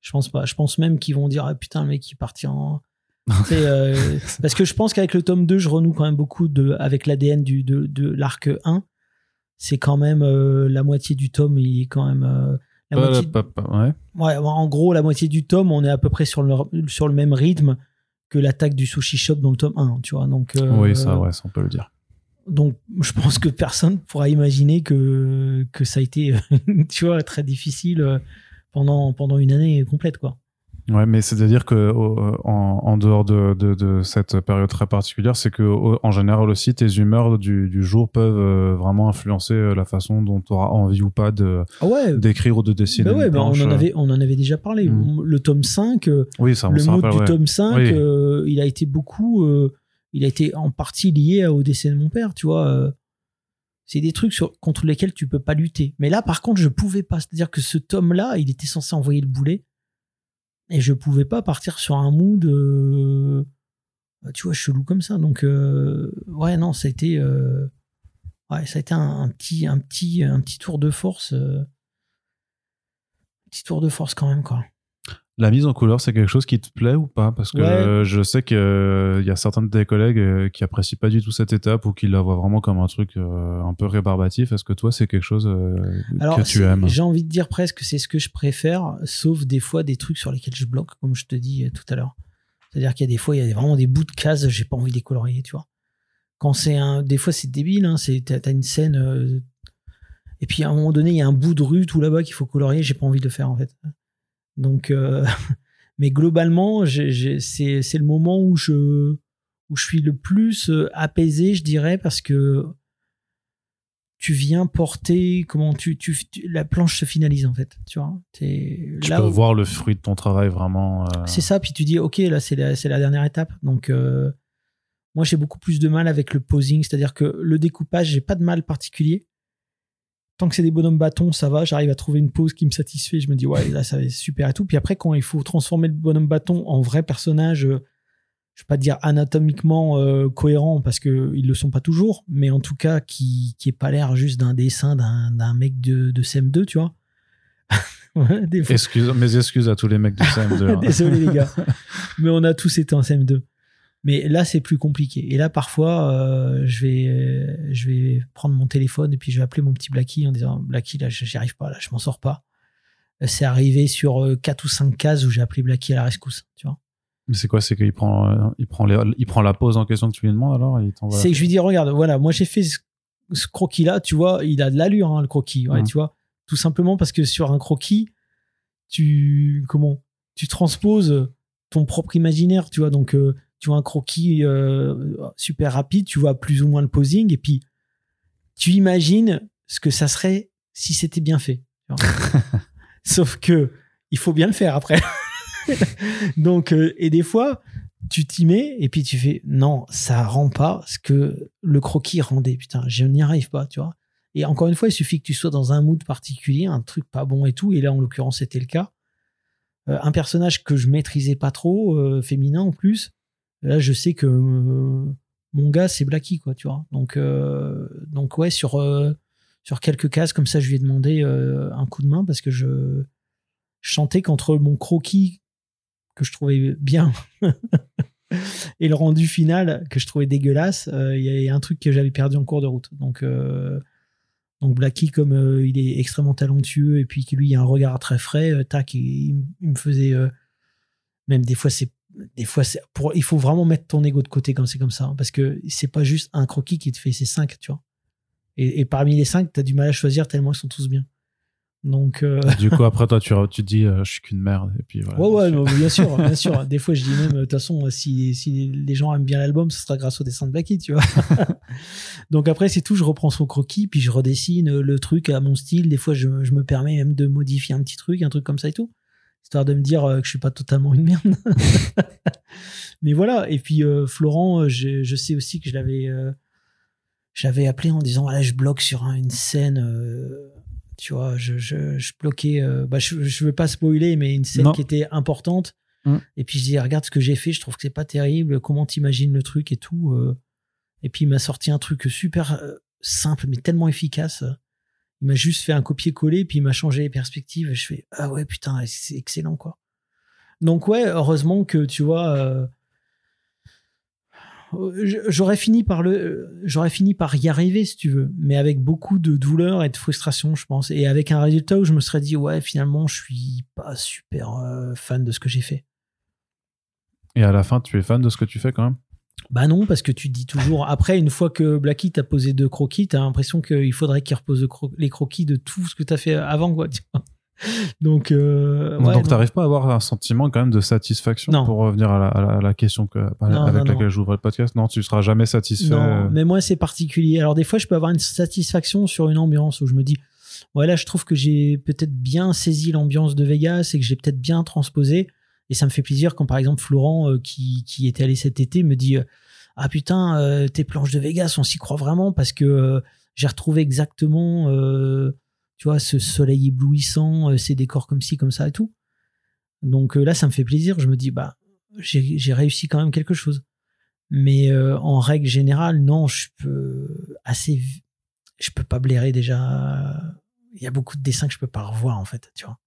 Je pense pas. Je pense même qu'ils vont dire ah putain le mec il partit en. Tu sais, euh, parce que je pense qu'avec le tome 2, je renoue quand même beaucoup de, avec l'ADN de, de l'arc 1. C'est quand même euh, la moitié du tome, il est quand même. euh, la moitié, ouais. ouais, en gros, la moitié du tome, on est à peu près sur le, sur le même rythme que l'attaque du sushi shop dans le tome 1, tu vois. Donc, euh, Oui, ça, ouais, ça on peut le dire. donc, je pense que personne pourra imaginer que, que ça a été, tu vois, très difficile pendant, pendant une année complète, quoi. Ouais, mais c'est-à-dire que au- en, en dehors de, de, de cette période très particulière, c'est que au- en général aussi tes humeurs du, du jour peuvent euh, vraiment influencer euh, la façon dont tu auras envie ou pas de Ah ouais, d'écrire ou de dessiner. bah ouais bah on, en euh. avait, on en avait déjà parlé. Mm. Le tome 5, euh, Oui, ça, le mode rappelle, du ouais. tome 5, Oui. euh, il a été beaucoup, euh, il a été en partie lié au décès de mon père, tu vois. euh. c'est des trucs sur, contre lesquels tu peux pas lutter. Mais là, par contre, je pouvais pas. C'est-à-dire que ce tome-là, il était censé envoyer le boulet. Et je pouvais pas partir sur un mood, euh, tu vois, chelou comme ça. Donc, euh, ouais, non, ça a été, euh, ouais, ça a été un, un petit, un petit, un petit tour de force. euh, petit tour de force quand même, quoi. La mise en couleur, c'est quelque chose qui te plaît ou pas? Parce que Ouais. euh, je sais qu'il y a certains de tes collègues euh, qui apprécient pas du tout cette étape ou qui la voient vraiment comme un truc euh, un peu rébarbatif. Est-ce que toi, c'est quelque chose euh, Alors, que tu aimes? j'ai envie de dire presque que c'est ce que je préfère, sauf des fois des trucs sur lesquels je bloque, comme je te dis euh, tout à l'heure. C'est-à-dire qu'il y a des fois, il y a vraiment des bouts de cases, j'ai pas envie de les colorier, tu vois. Quand c'est un, des fois c'est débile, hein, c'est t'as t'as une scène, euh, et puis à un moment donné, il y a un bout de rue tout là-bas qu'il faut colorier, j'ai pas envie de le faire en fait. Donc, euh, mais globalement, c'est le moment où je où je suis le plus euh, apaisé, je dirais, parce que tu viens porter comment tu, tu, tu- la planche se finalise en fait tu vois Tu là peux où- voir le fruit de ton travail vraiment. euh, c'est ça puis tu dis ok là c'est la, dernière étape donc euh, moi j'ai beaucoup plus de mal avec le posing c'est à dire que le découpage j'ai pas de mal particulier tant que c'est des bonhommes bâtons ça va j'arrive à trouver une pose qui me satisfait je me dis ouais là ça va être super et tout puis après quand il faut transformer le bonhomme bâton en vrai personnage euh, je vais pas dire anatomiquement euh, cohérent parce que ils le sont pas toujours, mais en tout cas qui qui est pas l'air juste d'un dessin d'un d'un mec de, de CM2, tu vois. Ouais, des fois- Excuse, mes excuses à tous les mecs du CM2. hein. Désolé les gars, mais on a tous été en CM2. Mais là c'est plus compliqué. Et là parfois euh, je vais euh, je vais prendre mon téléphone et puis je vais appeler mon petit Blacky en disant Blacky là j'y arrive pas là, je m'en sors pas. C'est arrivé sur euh, quatre ou cinq cases où j'ai appelé Blacky à la rescousse, tu vois. Mais c'est quoi C'est qu'il prend, euh, il prend, les- il prend la pause en question que tu lui demandes alors et il t'envoie. C'est que je lui dis, regarde, voilà, moi j'ai fait ce, ce croquis-là, tu vois, il a de l'allure, hein, le croquis, ouais, tu vois. Tout simplement parce que sur un croquis, tu, comment, tu transposes ton propre imaginaire, tu vois. Donc, euh, tu vois un croquis euh, super rapide, tu vois plus ou moins le posing, et puis tu imagines ce que ça serait si c'était bien fait. Sauf que il faut bien le faire après. Donc, euh, et des fois, tu t'y mets et puis tu fais non, ça rend pas ce que le croquis rendait. Putain, je n'y arrive pas, tu vois. Et encore une fois, il suffit que tu sois dans un mood particulier, un truc pas bon et tout. Et là, en l'occurrence, c'était le cas. Euh, un personnage que je maîtrisais pas trop, féminin en plus. Là, je sais que euh, mon gars, c'est Blacky, quoi, tu vois. Donc, euh, donc ouais, sur, euh, sur quelques cases comme ça, je lui ai demandé un coup de main parce que je, sentais qu'entre mon croquis que je trouvais bien et le rendu final que je trouvais dégueulasse, il y a un truc que j'avais perdu en cours de route. Donc, donc Blacky, comme il est extrêmement talentueux et puis que lui, il a un regard très frais, tac, il, il me faisait. même des fois, c'est. Des fois, c'est pour, il faut vraiment mettre ton ego de côté quand c'est comme ça. hein, parce que c'est pas juste un croquis qui te fait ces cinq, tu vois. Et, et parmi les cinq, tu as du mal à choisir tellement ils sont tous bien. Donc. euh, Du coup, après, toi, tu, tu te dis, euh, je suis qu'une merde. Et puis voilà. Ouais, ouais, non, mais bien sûr, bien sûr. Des fois, je dis même, de toute façon, si, si les gens aiment bien l'album, ce sera grâce au dessin de Blacky, tu vois. Donc après, c'est tout, je reprends son croquis, puis je redessine le truc à mon style. Des fois, je, je me permets même de modifier un petit truc, un truc comme ça et tout. Histoire de me dire euh, que je suis pas totalement une merde. mais voilà. Et puis, euh, Florent, euh, je, je sais aussi que je l'avais, euh, j'avais appelé en disant, voilà, je bloque sur un- une scène, euh, tu vois, je, je, je bloquais, bah, je, je veux pas spoiler, mais une scène Non. qui était importante. Mm. Et puis je dis, regarde ce que j'ai fait, je trouve que c'est pas terrible, comment t'imagines le truc et tout. Et puis il m'a sorti un truc super simple, mais tellement efficace. Il m'a juste fait un copier-coller, puis il m'a changé les perspectives. Je fais, ah ouais, putain, c'est excellent, quoi. Donc ouais, heureusement que tu vois, euh, euh, j'aurais fini par le, j'aurais fini par y arriver si tu veux, mais avec beaucoup de douleur et de frustration, je pense, et avec un résultat où je me serais dit ouais, finalement, je suis pas super euh, fan de ce que j'ai fait. Et à la fin, tu es fan de ce que tu fais quand même? Bah non, parce que tu dis toujours. Après, une fois que Blacky t'a posé deux croquis, t'as l'impression qu'il faudrait qu'il repose les croquis de tout ce que t'as fait avant, quoi. tu vois. Donc, euh, ouais, Donc, t'arrives pas à avoir un sentiment quand même de satisfaction Non. pour revenir à la, à la- à la question que, avec non, laquelle j'ouvre le podcast? Non, tu seras jamais satisfait. Euh, mais moi c'est particulier. Alors des fois je peux avoir une satisfaction sur une ambiance où je me dis ouais là je trouve que j'ai peut-être bien saisi l'ambiance de Vegas et que j'ai peut-être bien transposé et ça me fait plaisir quand par exemple Florent euh, qui, qui était allé cet été me dit euh, ah putain euh, tes planches de Vegas on s'y croit vraiment parce que j'ai retrouvé exactement tu vois ce soleil éblouissant ces décors comme ci comme ça et tout. Donc là ça me fait plaisir, je me dis bah j'ai réussi quand même quelque chose. Mais en règle générale, non, je peux assez, je peux pas blairer déjà. Il y a beaucoup de dessins que je peux pas revoir en fait, tu vois.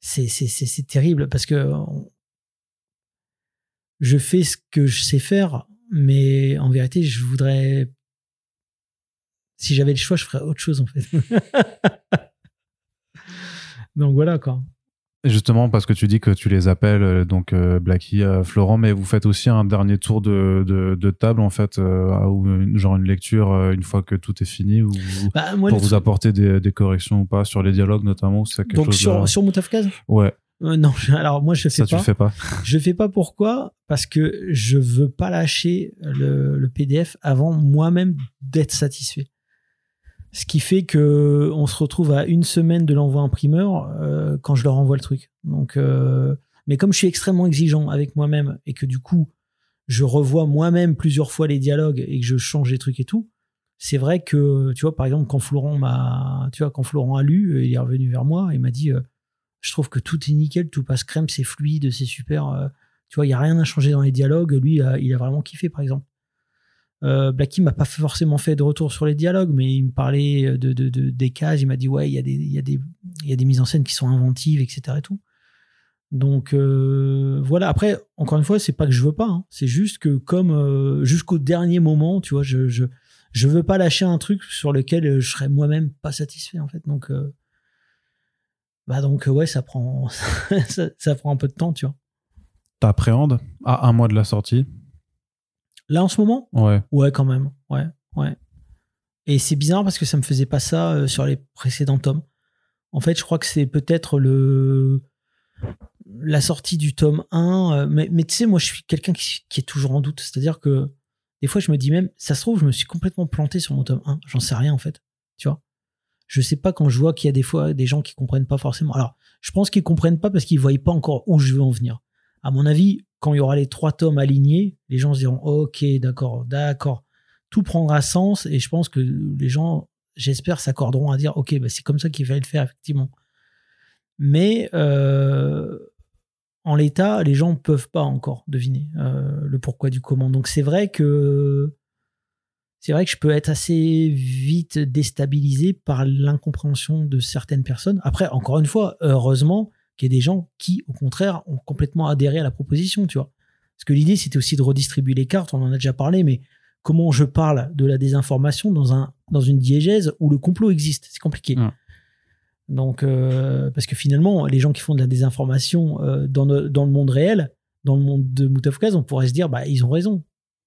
C'est terrible parce que je fais ce que je sais faire, mais en vérité, je voudrais. Si j'avais le choix, je ferais autre chose en fait. Donc voilà quoi. Justement, parce que tu dis que tu les appelles, euh, donc euh, Blacky, euh, Florent, mais vous faites aussi un dernier tour de, de, de table, en fait, euh, ou une- genre une lecture euh, une fois que tout est fini, ou Bah, moi, pour vous apporter des, des corrections ou pas sur les dialogues notamment, ou c'est quelque donc chose sur, de- sur Moutafkaz? Ouais, Euh, Non, alors moi je fais ça tu le fais pas. Je fais pas pourquoi? Parce que je veux pas lâcher le, le PDF avant moi-même d'être satisfait. Ce qui fait que on se retrouve à une semaine de l'envoi imprimeur euh, quand je leur envoie le truc. Donc, euh, mais comme je suis extrêmement exigeant avec moi-même et que du coup je revois moi-même plusieurs fois les dialogues et que je change les trucs et tout, c'est vrai que tu vois par exemple quand Florent m'a, tu vois quand Florent a lu, euh, il est revenu vers moi et m'a dit je trouve que tout est nickel, tout passe crème, c'est fluide, c'est super. tu vois, il y a rien à changer dans les dialogues. Lui, a, il a vraiment kiffé, par exemple. Euh, Blacky m'a pas forcément fait de retour sur les dialogues, mais il me parlait de, de, de- des cases. Il m'a dit ouais, il y a des, y y a des mises en scène qui sont inventives, etc. Et tout. Donc euh, voilà. Après, encore une fois, c'est pas que je veux pas. hein. C'est juste que comme euh, jusqu'au dernier moment, tu vois, je, je je veux pas lâcher un truc sur lequel euh, je serais moi-même pas satisfait en fait. Donc bah donc ouais, ça prend ça, ça prend un peu de temps, tu vois. T'appréhendes? À un mois de la sortie? Là en ce moment, Ouais. Ouais, quand même. Ouais, ouais. Et c'est bizarre parce que ça me faisait pas ça euh, sur les précédents tomes. En fait, je crois que c'est peut-être le la sortie du tome 1. euh, mais mais tu sais, moi, je suis quelqu'un qui, qui est toujours en doute. C'est-à-dire que des fois, je me dis même, ça se trouve, je me suis complètement planté sur mon tome 1. J'en sais rien, en fait. Tu vois? Je sais pas quand je vois qu'il y a des fois des gens qui comprennent pas forcément. Alors, je pense qu'ils comprennent pas parce qu'ils voient pas encore où je veux en venir. À mon avis, quand il y aura les trois tomes alignés, les gens se diront Ok, d'accord, d'accord. Tout prendra sens et je pense que les gens, j'espère, s'accorderont à dire Ok, bah, c'est comme ça qu'il fallait le faire, effectivement. Mais euh, en l'état, les gens ne peuvent pas encore deviner euh, le pourquoi du comment. Donc c'est vrai que c'est vrai que je peux être assez vite déstabilisé par l'incompréhension de certaines personnes. Après, encore une fois, heureusement qu'il y a des gens qui, au contraire, ont complètement adhéré à la proposition, tu vois. Parce que l'idée, c'était aussi de redistribuer les cartes, on en a déjà parlé, mais comment je parle de la désinformation dans, un, dans une diégèse où le complot existe? C'est compliqué. Donc, euh, parce que finalement, les gens qui font de la désinformation euh, dans, le, dans le monde réel, dans le monde de Moutafkaz, on pourrait se dire, bah, ils ont raison,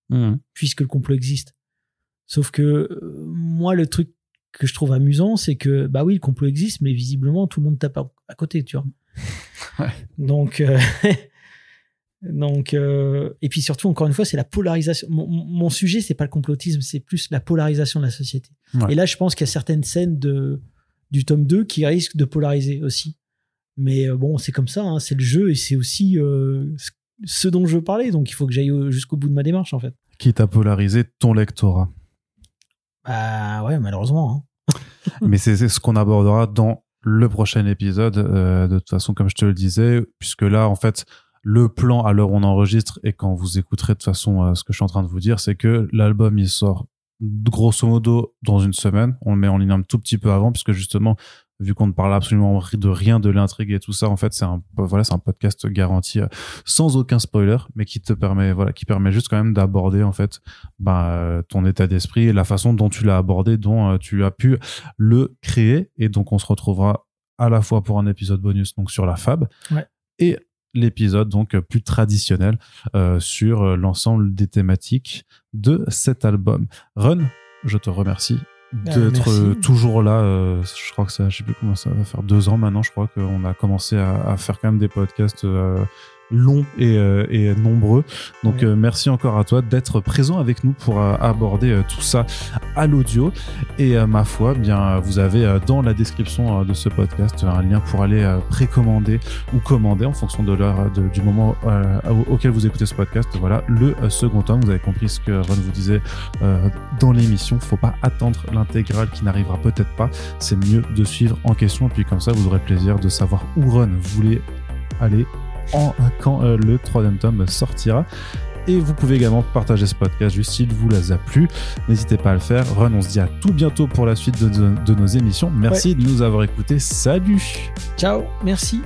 Mhm. puisque le complot existe. Sauf que euh, moi, le truc que je trouve amusant, c'est que, bah oui, le complot existe, mais visiblement, tout le monde tape à, à côté, tu vois. Ouais. Donc, euh, donc euh, et puis surtout, encore une fois, c'est la polarisation. Mon, mon sujet, c'est pas le complotisme, c'est plus la polarisation de la société. Ouais. Et là, je pense qu'il y a certaines scènes de, du tome 2 qui risquent de polariser aussi. Mais euh, bon, c'est comme ça, hein, c'est le jeu et c'est aussi euh, ce- dont je veux parler. Donc, il faut que j'aille au- jusqu'au bout de ma démarche, en fait. Qui t'a polarisé ton lectorat. Bah ouais, malheureusement. hein. Mais c'est ce qu'on abordera dans le prochain épisode. euh, de toute façon, comme je te le disais, puisque là, en fait, le plan à l'heure où on enregistre et quand vous écouterez de toute façon euh, ce que je suis en train de vous dire, c'est que l'album il sort grosso modo dans une semaine. On le met en ligne un tout petit peu avant, puisque justement, vu qu'on ne parle absolument de rien de l'intrigue et tout ça, en fait, c'est un voilà, c'est un podcast garanti euh, sans aucun spoiler, mais qui te permet voilà, qui permet juste quand même d'aborder en fait bah, euh, ton état d'esprit et la façon dont tu l'as abordé, dont euh, tu as pu le créer. Et donc, on se retrouvera à la fois pour un épisode bonus donc sur la Fab Ouais. et l'épisode donc plus traditionnel euh, sur l'ensemble des thématiques de cet album. Run, je te remercie d'être merci. euh, toujours là. euh, je crois que ça, je sais plus comment ça va faire deux ans maintenant. Je crois qu'on a commencé à, à faire quand même des podcasts euh, longs et, euh, et nombreux. Donc euh, merci encore à toi d'être présent avec nous pour euh, aborder euh, tout ça à l'audio. Et euh, ma foi, bien vous avez euh, dans la description euh, de ce podcast un lien pour aller euh, précommander ou commander en fonction de l'heure du moment euh, au- auquel vous écoutez ce podcast. Voilà le second tome. Vous avez compris ce que Ron vous disait euh, dans l'émission. Faut pas attendre l'intégrale qui n'arrivera peut-être pas. C'est mieux de suivre en question. Et puis comme ça, vous aurez plaisir de savoir où Ron voulait aller en, quand euh, le troisième tome sortira. Et vous pouvez également partager ce podcast juste s'il vous a plu. N'hésitez pas à le faire. Run, on se dit à tout bientôt pour la suite de, de- de nos émissions. Merci de nous avoir écoutés. Salut Ciao, merci.